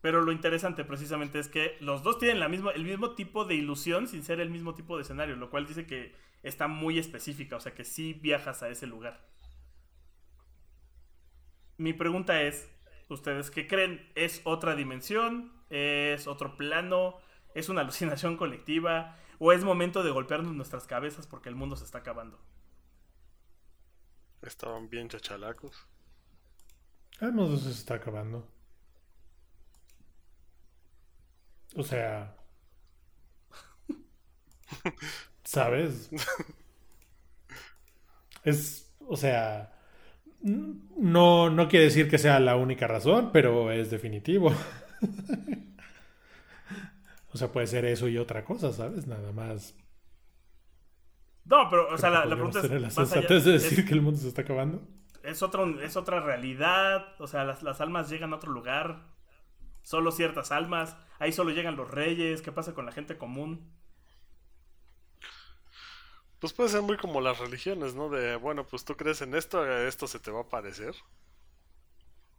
S2: Pero lo interesante precisamente es que los dos tienen la misma, el mismo tipo de ilusión sin ser el mismo tipo de escenario, lo cual dice que está muy específica, o sea que sí viajas a ese lugar. Mi pregunta es, ¿ustedes qué creen? ¿Es otra dimensión? ¿Es otro plano? ¿Es una alucinación colectiva? ¿O es momento de golpearnos nuestras cabezas porque el mundo se está acabando?
S5: Estaban bien chachalacos.
S3: El mundo se está acabando. O sea. ¿Sabes? Es. O sea. No, no quiere decir que sea la única razón, pero es definitivo. o sea, puede ser eso y otra cosa, ¿sabes? Nada más.
S2: No, pero, o sea, la, la pregunta es.
S3: la
S2: más allá-
S3: sensatez de decir
S2: es-
S3: que el mundo se está acabando.
S2: es, otro, es otra realidad. O sea, las, las almas llegan a otro lugar. Solo ciertas almas. Ahí solo llegan los reyes. ¿Qué pasa con la gente común?
S5: Pues puede ser muy como las religiones, ¿no? De, bueno, pues tú crees en esto, a esto se te va a parecer.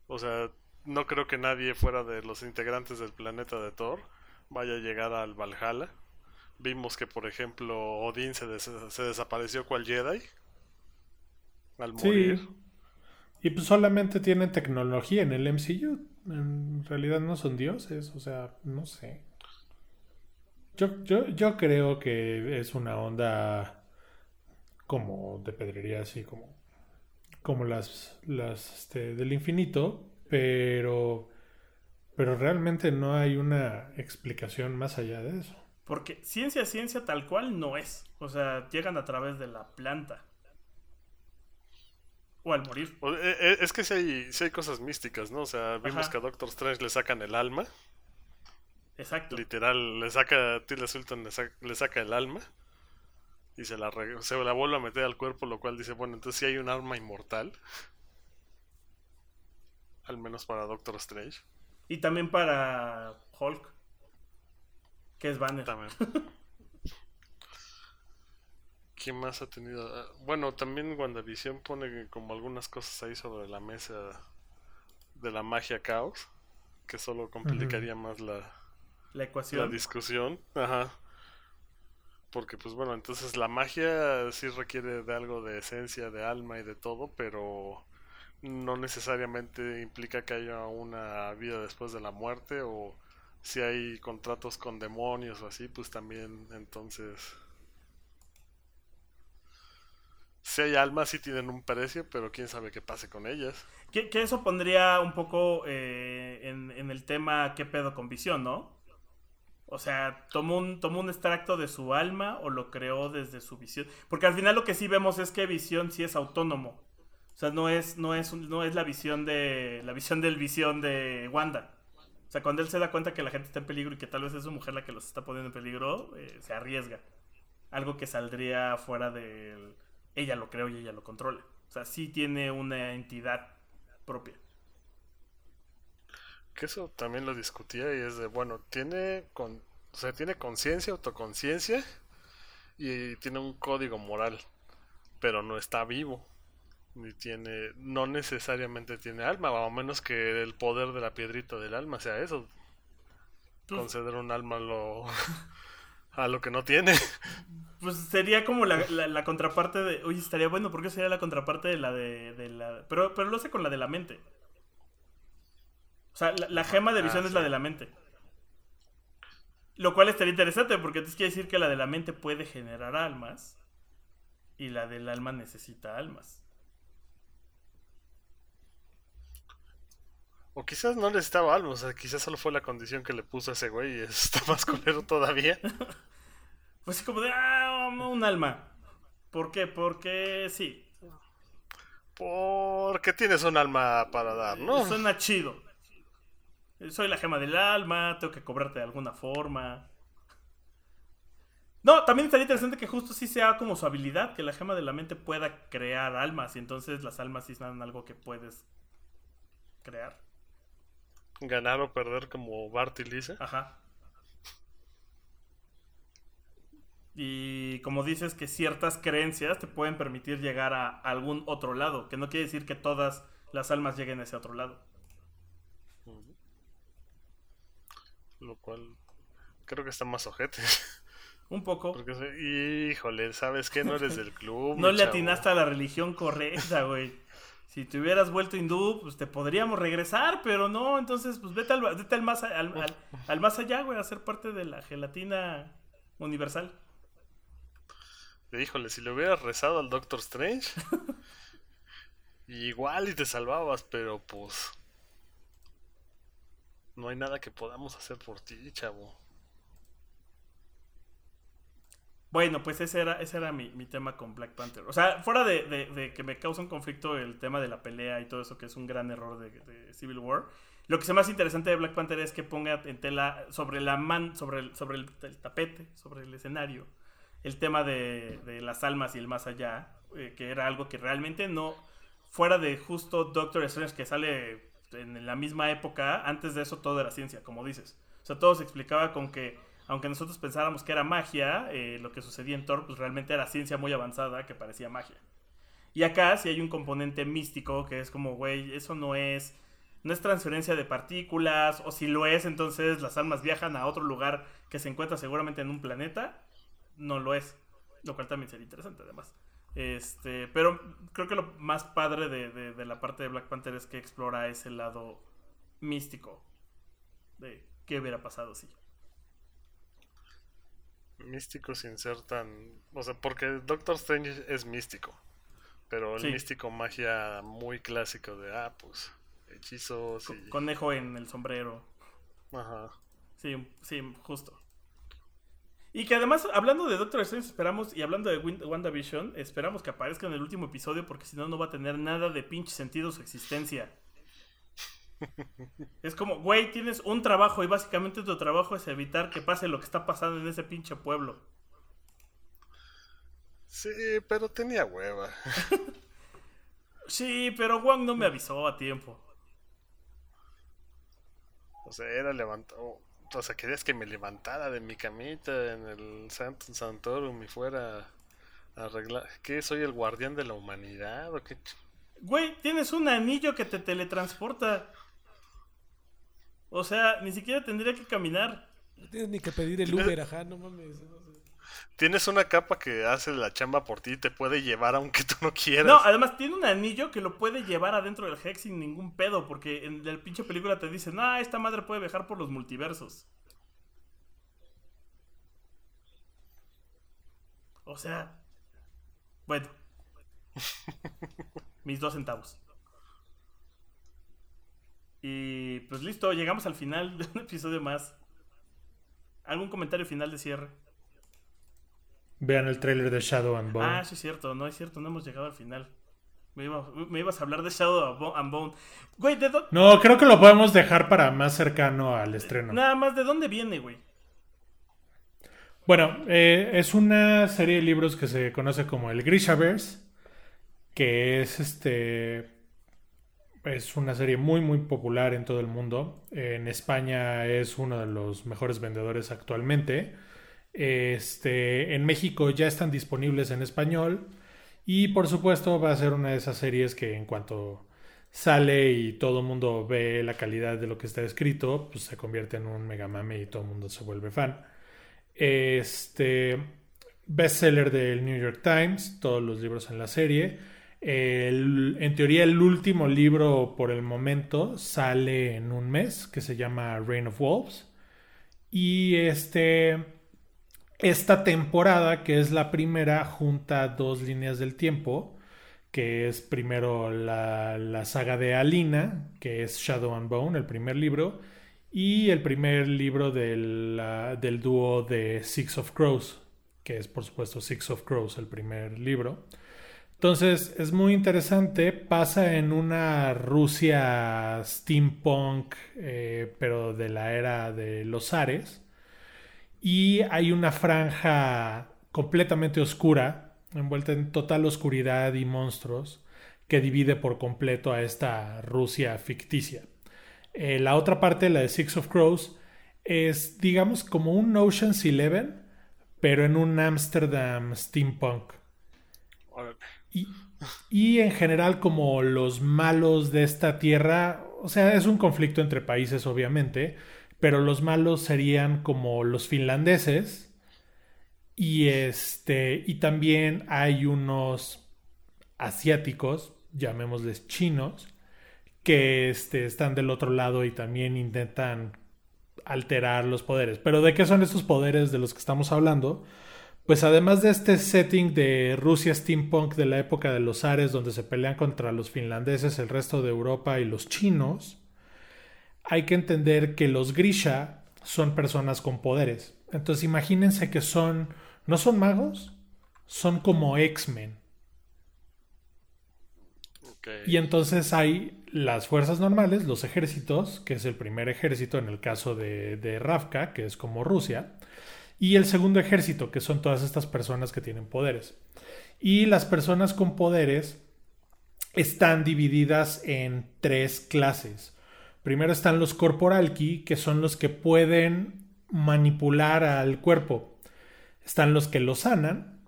S5: O sea, no creo que nadie fuera de los integrantes del planeta de Thor vaya a llegar al Valhalla. Vimos que, por ejemplo, Odín se, des- se desapareció cual Jedi. Al morir.
S3: Sí. Y pues solamente tienen tecnología en el MCU. En realidad no son dioses, o sea, no sé. Yo, yo, yo creo que es una onda como de pedrería, así como, como las, las este, del infinito, pero, pero realmente no hay una explicación más allá de eso.
S2: Porque ciencia, ciencia tal cual no es. O sea, llegan a través de la planta. O al morir.
S5: O- e- e- Es que sí hay, sí hay cosas místicas, ¿no? O sea, vimos
S2: Ajá.
S5: que a Doctor Strange le sacan el alma.
S2: Exacto.
S5: Literal, le saca, a Tilda Swinton le, sa- le saca el alma y se la, re- se la vuelve a meter al cuerpo, lo cual dice, bueno, entonces sí hay un arma inmortal. Al menos para Doctor Strange.
S2: Y también para Hulk. Que es Banner.
S5: También. ¿Quién más ha tenido? Ah, Bueno, también WandaVision pone como algunas cosas ahí sobre la mesa de la magia caos, que solo complicaría más la,
S2: La
S5: la
S2: ecuación.
S5: discusión. Ajá. Porque, pues bueno, entonces la magia sí requiere de algo de esencia, de alma y de todo, pero no necesariamente implica que haya una vida después de la muerte o si hay contratos con demonios o así, pues también entonces... Si hay almas, sí tienen un precio, pero quién sabe qué pase con ellas.
S2: Que, eso pondría un poco eh, en, el tema qué pedo con visión, ¿no? O sea, tomó un, tomó un extracto de su alma o lo creó desde su visión. Porque al final lo que sí vemos es que visión sí es autónomo. O sea, no es, no es, no es la visión de. la visión del visión de Wanda. O sea, cuando él se da cuenta que la gente está en peligro y que tal vez es su mujer la que los está poniendo en peligro, eh, se arriesga. Algo que saldría fuera del. Ella lo creó y ella lo controla. O sea, sí tiene una entidad propia.
S5: Que eso también lo discutía y es de, bueno, tiene con, o sea, tiene conciencia, autoconciencia y tiene un código moral, pero no está vivo. Ni tiene, no necesariamente tiene alma, a menos que el poder de la piedrita del alma sea eso.
S2: Pues-
S5: Conceder un alma a lo, a lo que no tiene.
S2: Pues sería como la, la- la contraparte de. Oye, estaría bueno porque sería la contraparte de la de, de la. Pero, pero lo hace con la de la mente. O sea, la, la gema de visión
S5: Ah,
S2: es la de la mente. Lo cual estaría interesante porque entonces quiere decir que la de la mente puede generar almas. Y la del alma necesita almas.
S5: O quizás no necesitaba alma, o sea, quizás solo fue la condición que le puso a ese güey y está más culero todavía.
S2: Pues como de. Ah, un alma. ¿Por qué? Porque sí.
S5: Porque tienes un alma para dar, ¿no?
S2: Suena chido. Soy la gema del alma, tengo que cobrarte de alguna forma. No, también estaría interesante que justo sí sea como su habilidad, que la gema de la mente pueda crear almas y entonces las almas sí son algo que puedes crear.
S5: Ganar o perder como Bart y Lisa.
S2: Ajá. Y como dices que ciertas creencias te pueden permitir llegar a algún otro lado, que no quiere decir que todas las almas lleguen a ese otro lado.
S5: Lo cual creo que está más ojete.
S2: Un poco.
S5: Porque, híjole, ¿sabes qué? No eres del club.
S2: No le
S5: chavo.
S2: atinaste a la religión correcta, güey. Si te hubieras vuelto hindú, pues te podríamos regresar, pero no, entonces pues vete al, vete al más, al, al- al más allá, güey, a ser parte de la gelatina universal.
S5: Híjole, si le hubieras rezado al Doctor Strange, igual y te salvabas, pero pues. No hay nada que podamos hacer por ti, chavo.
S2: Bueno, pues ese era, ese era mi, mi tema con Black Panther. O sea, fuera de, de- de que me causa un conflicto el tema de la pelea y todo eso, que es un gran error de, de Civil War. Lo que es más interesante de Black Panther es que ponga en tela sobre la man, sobre el, sobre el, el tapete, sobre el escenario, el tema de, las almas y el más allá, eh, que era algo que realmente no, fuera de justo Doctor Strange que sale en la misma época, antes de eso todo era ciencia, como dices. O sea, todo se explicaba con que, aunque nosotros pensáramos que era magia, eh, lo que sucedía en Thor, pues realmente era ciencia muy avanzada que parecía magia. Y acá sí hay un componente místico que es como, güey, eso no es, no es transferencia de partículas, o si lo es, entonces las almas viajan a otro lugar que se encuentra seguramente en un planeta. No lo es. Lo cual también sería interesante, además. Este, pero creo que lo más padre de, de- de la parte de Black Panther es que explora ese lado místico de qué hubiera pasado si.
S5: Místico sin ser tan. O sea, porque Doctor Strange es místico. Pero el
S2: Sí.
S5: místico magia muy clásico de, ah, pues, hechizos y.
S2: Conejo en el sombrero.
S5: Ajá.
S2: Sí, sí, justo. Y que además, hablando de Doctor Strange, esperamos, y hablando de WandaVision, esperamos que aparezca en el último episodio porque si no, no va a tener nada de pinche sentido su existencia. Es como, güey, tienes un trabajo y básicamente tu trabajo es evitar que pase lo que está pasando en ese pinche pueblo.
S5: Sí, pero tenía hueva.
S2: Sí, pero Wong no me avisó a tiempo.
S5: O sea, era levantado. O sea, querías que me levantara de mi camita en el Santo Santorum y fuera a arreglar. ¿Qué? ¿Soy el guardián de la humanidad? ¿O qué?
S2: Güey, tienes un anillo que te teletransporta. O sea, ni siquiera tendría que caminar.
S4: No tienes ni que pedir el Uber, ajá, no mames. no sé.
S5: Tienes una capa que hace la chamba por ti y te puede llevar aunque tú no quieras.
S2: No, además tiene un anillo que lo puede llevar adentro del Hex sin ningún pedo, porque en la pinche película te dicen, ah, esta madre puede viajar por los multiversos. O sea, bueno, mis dos centavos. Y pues listo, llegamos al final de un episodio más. ¿Algún comentario final de cierre?
S3: Vean el tráiler de Shadow and Bone.
S2: Ah, sí es cierto, no es cierto, no hemos llegado al final. Me, iba- me ibas a hablar de Shadow and Bone. Güey, ¿de dó-
S3: No, creo que lo podemos dejar para más cercano al estreno.
S2: Nada más, ¿de dónde viene, güey?
S3: Bueno, eh, es una serie de libros que se conoce como el Grishaverse, que es este es una serie muy muy popular en todo el mundo. En España es uno de los mejores vendedores actualmente. Este, en México ya están disponibles en español y por supuesto va a ser una de esas series que en cuanto sale y todo el mundo ve la calidad de lo que está escrito, pues se convierte en un mega mame y todo el mundo se vuelve fan. Este bestseller del New York Times, todos los libros en la serie. El- en teoría, el último libro por el momento sale en un mes, que se llama Reign of Wolves. Y este, esta temporada, que es la primera, junta dos líneas del tiempo, que es primero la, la saga de Alina, que es Shadow and Bone, el primer libro, y el primer libro del, del dúo de Six of Crows, que es por supuesto Six of Crows, el primer libro. Entonces es muy interesante, pasa en una Rusia steampunk, eh, pero de la era de los Ares, y hay una franja completamente oscura, envuelta en total oscuridad y monstruos, que divide por completo a esta Rusia ficticia. Eh, la otra parte, la de Six of Crows, es, digamos, como un Ocean's Eleven, pero en un Amsterdam steampunk. Y, y en general como los malos de esta tierra, o sea, es un conflicto entre países obviamente, pero los malos serían como los finlandeses y este y también hay unos asiáticos, llamémosles chinos, que este, están del otro lado y también intentan alterar los poderes. Pero ¿de qué son estos poderes de los que estamos hablando? Pues además de este setting de Rusia steampunk de la época de los Ares, donde se pelean contra los finlandeses, el resto de Europa y los chinos, hay que entender que los Grisha son personas con poderes. Entonces imagínense que son, no son magos, son como X-Men. Y entonces hay las fuerzas normales, los ejércitos, que es el primer ejército en el caso de, de Ravka, que es como Rusia, y el segundo ejército, que son todas estas personas que tienen poderes. Y las personas con poderes están divididas en tres clases. Primero están los corporalki, que son los que pueden manipular al cuerpo. Están los que lo sanan.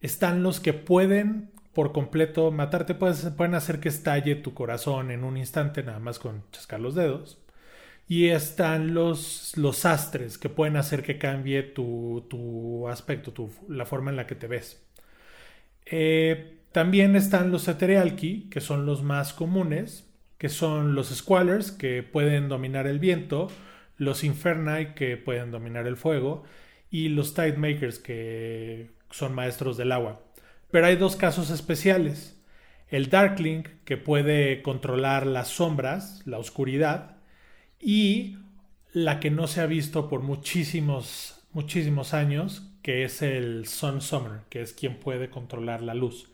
S3: Están los que pueden por completo matarte. Pueden hacer que estalle tu corazón en un instante, nada más con chascar los dedos. Y están los, los astres, que pueden hacer que cambie tu, tu aspecto, tu- la forma en la que te ves. Eh, también están los Etherealki, que son los más comunes, que son los Squallers, que pueden dominar el viento, los Inferni, que pueden dominar el fuego, y los Tidemakers, que son maestros del agua. Pero hay dos casos especiales. El Darkling, que puede controlar las sombras, la oscuridad, y la que no se ha visto por muchísimos, muchísimos años, que es el Sun Summoner, que es quien puede controlar la luz.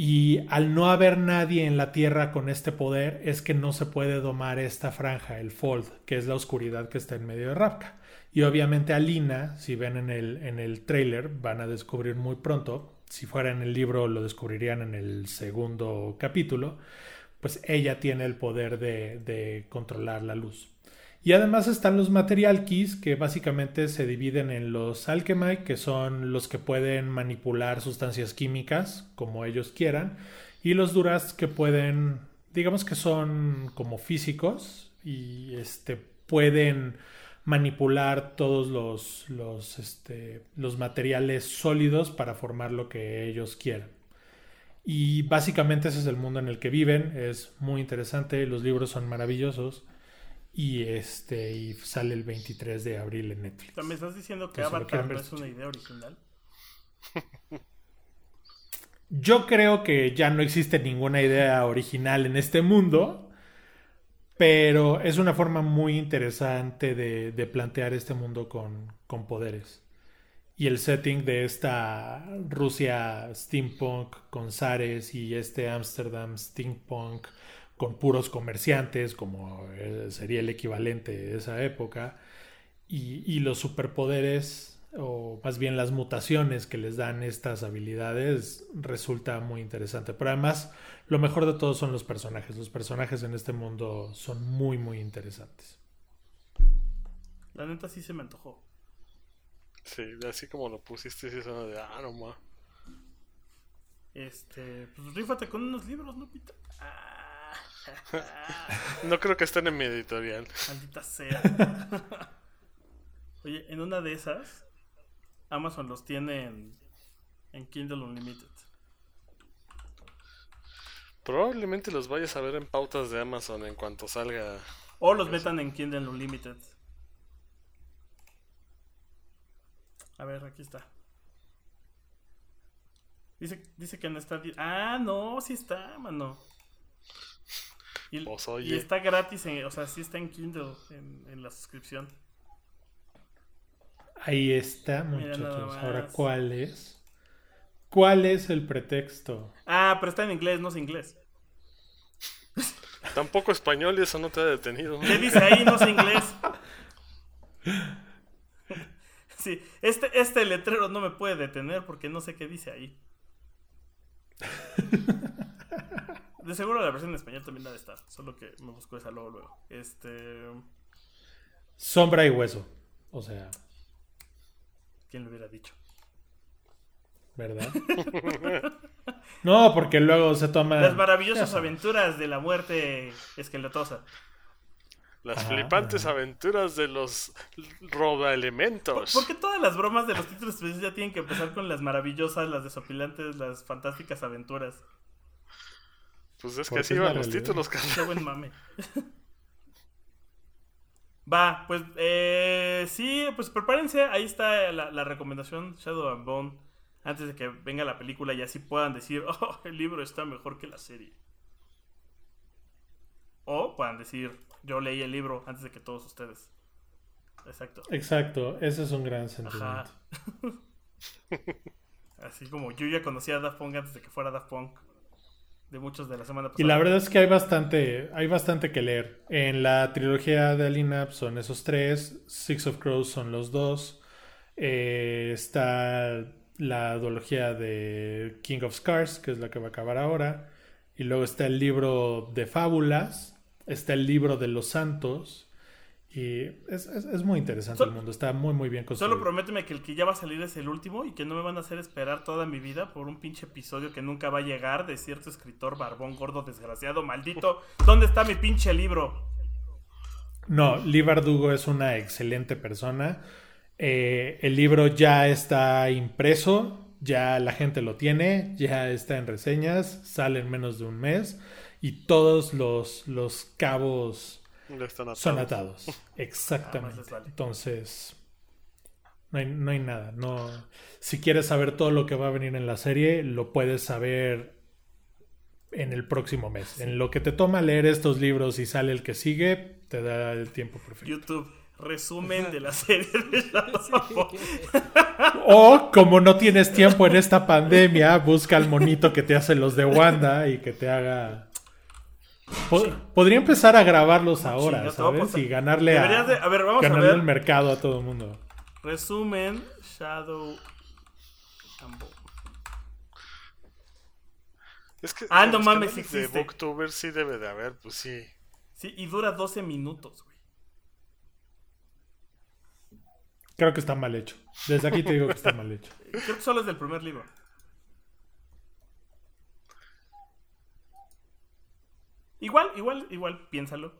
S3: Y al no haber nadie en la Tierra con este poder, es que no se puede domar esta franja, el Fold, que es la oscuridad que está en medio de Ravka. Y obviamente a Lina, si ven en el, en el trailer, van a descubrir muy pronto, si fuera en el libro lo descubrirían en el segundo capítulo, pues ella tiene el poder de, de controlar la luz. Y además están los material keys que básicamente se dividen en los alchemite, que son los que pueden manipular sustancias químicas como ellos quieran, y los duras que pueden, digamos que son como físicos y este pueden manipular todos los, los, este, los materiales sólidos para formar lo que ellos quieran. Y básicamente ese es el mundo en el que viven, es muy interesante, los libros son maravillosos y este y sale el 23 de abril en Netflix.
S2: ¿Me estás diciendo que
S3: lo
S2: Avatar no es una idea original?
S3: Yo creo que ya no existe ninguna idea original en este mundo, pero es una forma muy interesante de, de plantear este mundo con, con poderes. Y el setting de esta Rusia steampunk con zares y este Amsterdam steampunk con puros comerciantes, como eh, sería el equivalente de esa época, y, y los superpoderes, o más bien las mutaciones que les dan estas habilidades, resulta muy interesante. Pero además, lo mejor de todo son los personajes. Los personajes en este mundo son muy, muy interesantes.
S2: La neta sí se me antojó.
S5: Sí, así como lo pusiste, sí suena de, ah, no ma.
S2: Este, pues rífate con unos libros, ¿no, Pita? Ah,
S5: No creo que estén en mi editorial.
S2: maldita sea. Oye, en una de esas, Amazon los tiene en, en Kindle Unlimited.
S5: Probablemente los vayas a ver en pautas de Amazon en cuanto salga.
S2: O los metan en Kindle Unlimited. A ver, aquí está. Dice, dice que no está. Ah, no, sí está, mano. Y,
S5: Pues,
S2: y está gratis, en- o sea, sí está en Kindle, en, en la suscripción.
S3: Ahí está, muchachos. Ahora, ¿cuál es? ¿Cuál es el pretexto?
S2: Ah, pero está en inglés, no es inglés.
S5: Tampoco español y eso no te ha detenido.
S2: ¿Qué dice ahí? No sé inglés. Sí, este, este letrero no me puede detener porque no sé qué dice ahí. De seguro la versión en español también debe estar, solo que me busco esa luego luego. Este,
S3: Sombra y hueso. O sea,
S2: ¿Quién lo hubiera dicho?
S3: ¿Verdad? no, porque luego se toma.
S2: Las maravillosas aventuras de la muerte esqueletosa.
S5: Las flipantes aventuras de los robaelementos.
S2: ¿Por qué todas las bromas de los títulos ya tienen que empezar con las maravillosas, las desopilantes, las fantásticas aventuras?
S5: Pues es que así
S3: la
S5: los títulos, carnal.
S2: Qué buen mame. Va, pues eh, sí, pues prepárense. Ahí está la, la recomendación Shadow and Bone. Antes de que venga la película y así puedan decir, oh, el libro está mejor que la serie. O puedan decir, yo leí el libro antes de que todos ustedes. Exacto.
S3: Exacto, ese es un gran
S2: Ajá.
S3: sentimiento.
S2: Así como yo ya conocía a Daft Punk antes de que fuera Daft Punk. De muchos de la semana pasada.
S3: Y la verdad es que hay bastante, hay bastante que leer. En la trilogía de Alinap son esos tres, Six of Crows son los dos. Eh, está la duología de King of Scars, que es la que va a acabar ahora. Y luego está el libro de fábulas, está el libro de los santos. Y es, es- es muy interesante
S2: Sol-
S3: el mundo, está muy muy bien construido.
S2: Solo prométeme que el que ya va a salir es el último y que no me van a hacer esperar toda mi vida por un pinche episodio que nunca va a llegar de cierto escritor barbón, gordo, desgraciado, maldito. ¿Dónde está mi pinche libro?
S3: No, Lee Bardugo es una excelente persona. Eh, el libro ya está impreso, ya la gente lo tiene, ya está en reseñas, sale en menos de un mes y todos los, los cabos
S5: atados.
S3: son atados.
S2: Ah,
S3: Exactamente. Entonces, no hay, no hay nada. No, si quieres saber todo lo que va a venir en la serie, lo puedes saber en el próximo mes. En lo que te toma leer estos libros y sale el que sigue, te da el tiempo perfecto.
S2: YouTube, resumen de la serie de
S3: O como no tienes tiempo en esta pandemia, busca al monito que te hace los de Wanda y que te haga... Po- podría empezar a grabarlos ahora, ¿sabes? Y ganarle a,
S2: Deberías de- a ver, vamos a
S3: ganarle
S2: ver.
S3: el mercado a todo el mundo.
S2: Resumen Shadow Bone.
S5: Es que
S2: Ah, no mames, sí
S5: De
S2: existe.
S5: Booktuber sí debe de haber, pues sí.
S2: Sí, y dura 12 minutos, güey.
S3: Creo que está mal hecho. Desde aquí te digo que está mal hecho.
S2: Creo que solo es del primer libro. Igual, igual, igual, piénsalo.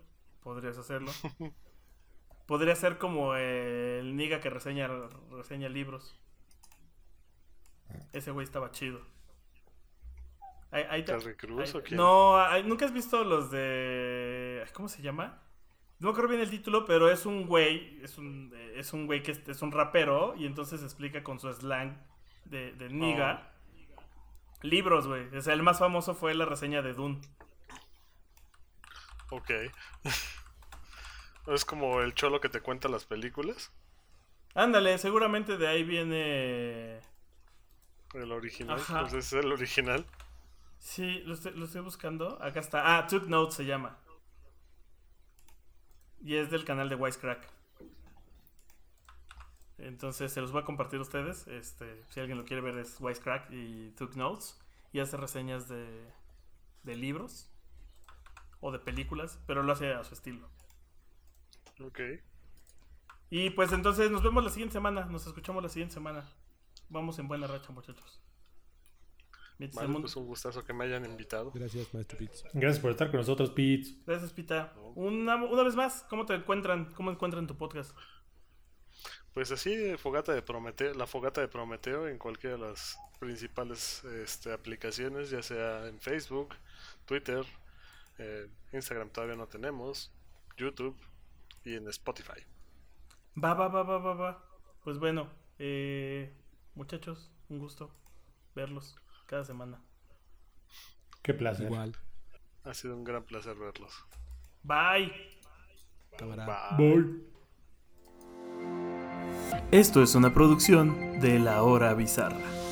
S2: Podrías hacerlo. Podría ser como el niga que reseña, reseña libros. Ese güey estaba chido. Ahí- ahí te-
S5: ¿Terry Crews
S2: ahí-
S5: o quién?
S2: No, ahí- ¿nunca has visto los de... ¿Cómo se llama? No me acuerdo bien el título, pero es un güey, es un, es un güey que es, es un rapero y entonces explica con su slang de, de niga. Libros, güey. O sea, el más famoso fue la reseña de Dune.
S5: Ok. es como el cholo que te cuenta las películas.
S2: Ándale, seguramente de ahí viene...
S5: El original.
S2: Ajá.
S5: Pues es el original.
S2: Sí, lo estoy, lo estoy buscando. Acá está. Ah, Took Notes se llama. Y es del canal de Wisecrack. Entonces se los voy a compartir a ustedes. Este, si alguien lo quiere ver es Wisecrack y Took Notes. Y hace reseñas de, de libros o de películas, pero lo hace a su estilo.
S5: Ok.
S2: Y pues entonces nos vemos la siguiente semana. Nos escuchamos la siguiente semana. Vamos en buena racha, muchachos.
S5: Vale, pues un gustazo que me hayan invitado.
S4: Gracias, Maestro Pitts.
S3: Gracias por estar con nosotros, Pete.
S2: Gracias, Pita. Una, una vez más, ¿cómo te encuentran? ¿Cómo encuentran tu podcast?
S5: Pues así, fogata de Prometeo, la fogata de Prometeo en cualquiera de las principales este, aplicaciones, ya sea en Facebook, Twitter, eh, Instagram todavía no tenemos, YouTube y en Spotify.
S2: Va, va, va, va, va, va. Pues bueno, eh, muchachos, un gusto verlos cada semana.
S3: Qué placer.
S4: Igual.
S5: Ha sido un gran placer verlos.
S2: Bye.
S5: Bye.
S3: Bye.
S2: Esto es una producción de La Hora Bizarra.